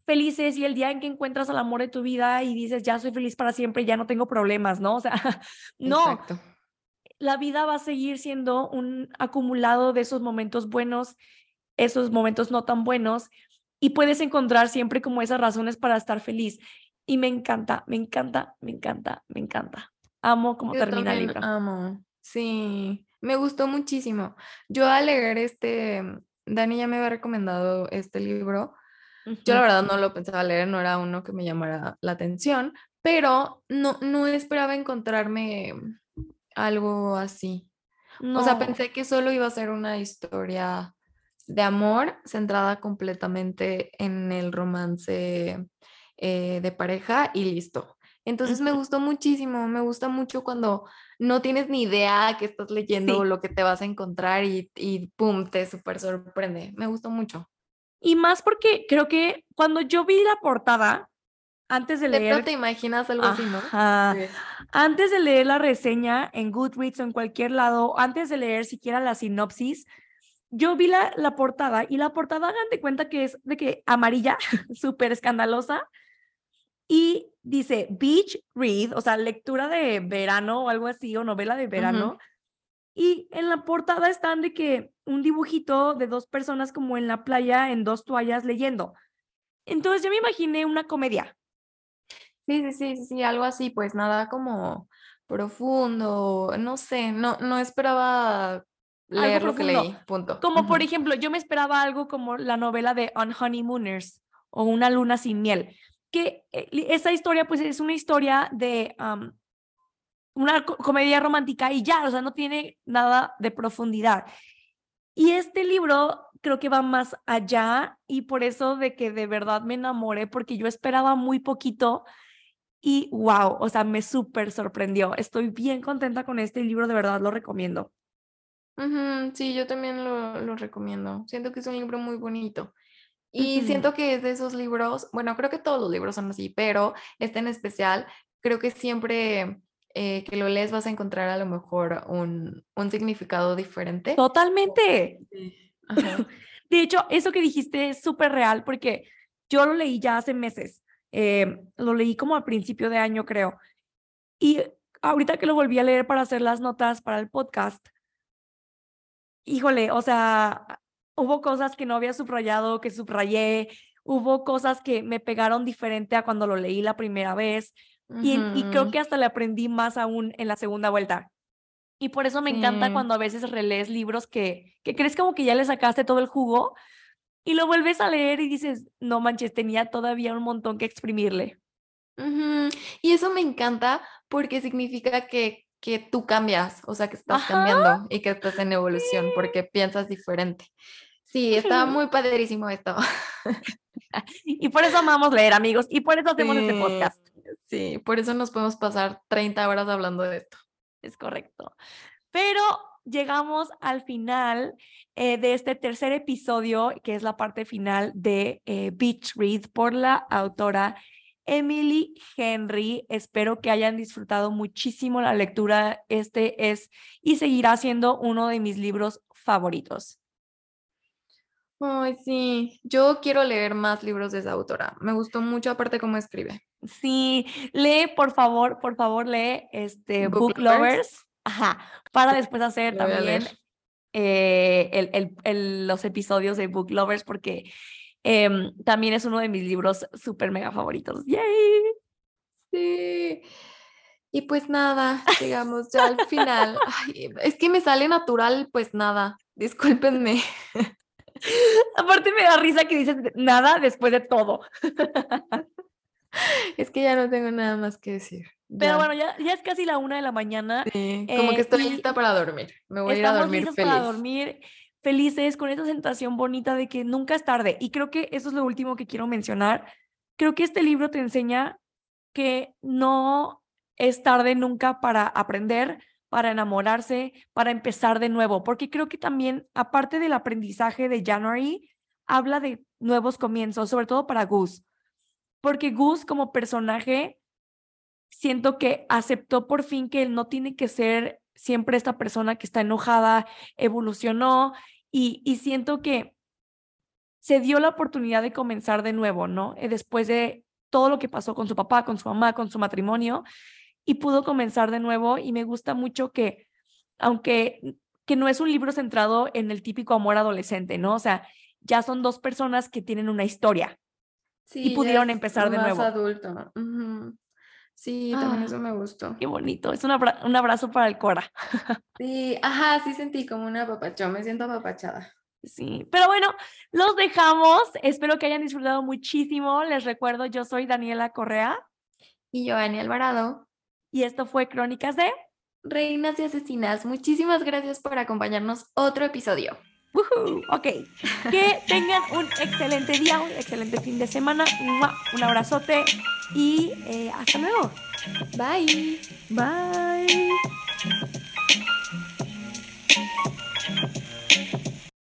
felices y el día en que encuentras al amor de tu vida y dices, ya soy feliz para siempre, ya no tengo problemas, ¿no? O sea, no. Exacto. La vida va a seguir siendo un acumulado de esos momentos buenos, esos momentos no tan buenos, y puedes encontrar siempre como esas razones para estar feliz. Y me encanta, me encanta, me encanta, me encanta. Amo cómo termina el libro. Amo, sí, me gustó muchísimo. Yo al leer este, Dani ya me había recomendado este libro. Yo la verdad no lo pensaba leer, no era uno que me llamara la atención, pero no, no esperaba encontrarme algo así. O sea, pensé que solo iba a ser una historia de amor centrada completamente en el romance eh, de pareja y listo. Entonces me gustó muchísimo, me gusta mucho cuando no tienes ni idea que estás leyendo lo que te vas a encontrar y, y pum, te súper sorprende. Me gustó mucho. Y más porque creo que cuando yo vi la portada, antes de leer... De te imaginas algo así, ¿no? Antes de leer la reseña en Goodreads o en cualquier lado, antes de leer siquiera la sinopsis, yo vi la, la portada y la portada, hagan de cuenta que es de que amarilla, súper escandalosa, y dice beach read, o sea, lectura de verano o algo así, o novela de verano. Y en la portada están de que un dibujito de dos personas como en la playa en dos toallas leyendo. Entonces yo me imaginé una comedia. Sí, sí, sí, sí, algo así, pues nada como profundo, no sé, no, no esperaba leer lo que leí, punto. Como por ejemplo, yo me esperaba algo como la novela de On Honeymooners o Una luna sin miel, que eh, esa historia pues es una historia de una comedia romántica y ya, o sea, no tiene nada de profundidad. Y este libro creo que va más allá y por eso de que de verdad me enamoré porque yo esperaba muy poquito y wow, o sea, me súper sorprendió. Estoy bien contenta con este libro, de verdad lo recomiendo sí, yo también lo, lo recomiendo. Siento que es un libro muy bonito. Y siento que es de esos libros, bueno, creo que todos los libros son así, pero este en especial, creo que siempre eh, que lo lees vas a encontrar a lo mejor un, un significado diferente. Totalmente. De hecho, eso que dijiste es súper real porque yo lo leí ya hace meses. Eh, lo leí como al principio de año, creo. Y ahorita que lo volví a leer para hacer las notas para el podcast, híjole, o sea, hubo cosas que no había subrayado, que subrayé, hubo cosas que me pegaron diferente a cuando lo leí la primera vez y, y, creo que hasta le aprendí más aún en la segunda vuelta. Y por eso me encanta cuando a veces relees libros que, que crees como que ya le sacaste todo el jugo y lo vuelves a leer y dices, no manches, tenía todavía un montón que exprimirle. Y eso me encanta porque significa que, que tú cambias, o sea, que estás cambiando y que estás en evolución porque piensas diferente. Sí, está muy padrísimo esto. y por eso amamos leer, amigos, y por eso hacemos este podcast. Sí, por eso nos podemos pasar 30 horas hablando de esto. Es correcto. Pero llegamos al final eh, de este tercer episodio, que es la parte final de eh, Beach Read por la autora Emily Henry. Espero que hayan disfrutado muchísimo la lectura. Este es y seguirá siendo uno de mis libros favoritos. Ay, sí, yo quiero leer más libros de esa autora. Me gustó mucho aparte cómo escribe. Sí, lee, por favor, por favor, lee este Book, Lovers. Ajá, para después hacer también eh, el, los episodios de Book Lovers porque em, también es uno de mis libros súper mega favoritos. ¡Yay! Sí. Y pues nada, llegamos ya al final. es que me sale natural, pues nada, discúlpenme. Aparte me da risa que dices nada después de todo. Es que ya no tengo nada más que decir. Pero bueno, ya, ya, es casi la una de la mañana. Sí, como que eh, estoy lista para dormir. Me voy a ir a dormir feliz. para dormir felices con esa sensación bonita de que nunca es tarde. Y creo que eso es lo último que quiero mencionar. Creo que este libro te enseña que no es tarde nunca para aprender, para enamorarse, para empezar de nuevo, porque creo que también, aparte del aprendizaje de January, habla de nuevos comienzos, sobre todo para Gus, porque Gus como personaje, siento que aceptó por fin que él no tiene que ser siempre esta persona que está enojada, evolucionó y, y siento que se dio la oportunidad de comenzar de nuevo, ¿no? Eh, después de todo lo que pasó con su papá, con su mamá, con su matrimonio, y pudo comenzar de nuevo y me gusta mucho que, aunque que no es un libro centrado en el típico amor adolescente, ¿no? O sea, ya son dos personas que tienen una historia y pudieron empezar de nuevo. adulto. Sí, también ah, eso me gustó. Qué bonito, es un, un abrazo para el Cora. sí, ajá, sí sentí como una apapachada, me siento apapachada. Sí, pero bueno, los dejamos. Espero que hayan disfrutado muchísimo. Les recuerdo, yo soy Daniela Correa. Y yo, Ani Alvarado. Y esto fue Crónicas de Reinas y Asesinas. Muchísimas gracias por acompañarnos otro episodio. Ok, que tengan un excelente día, un excelente fin de semana. Un abrazote y eh, hasta luego. Bye. Bye.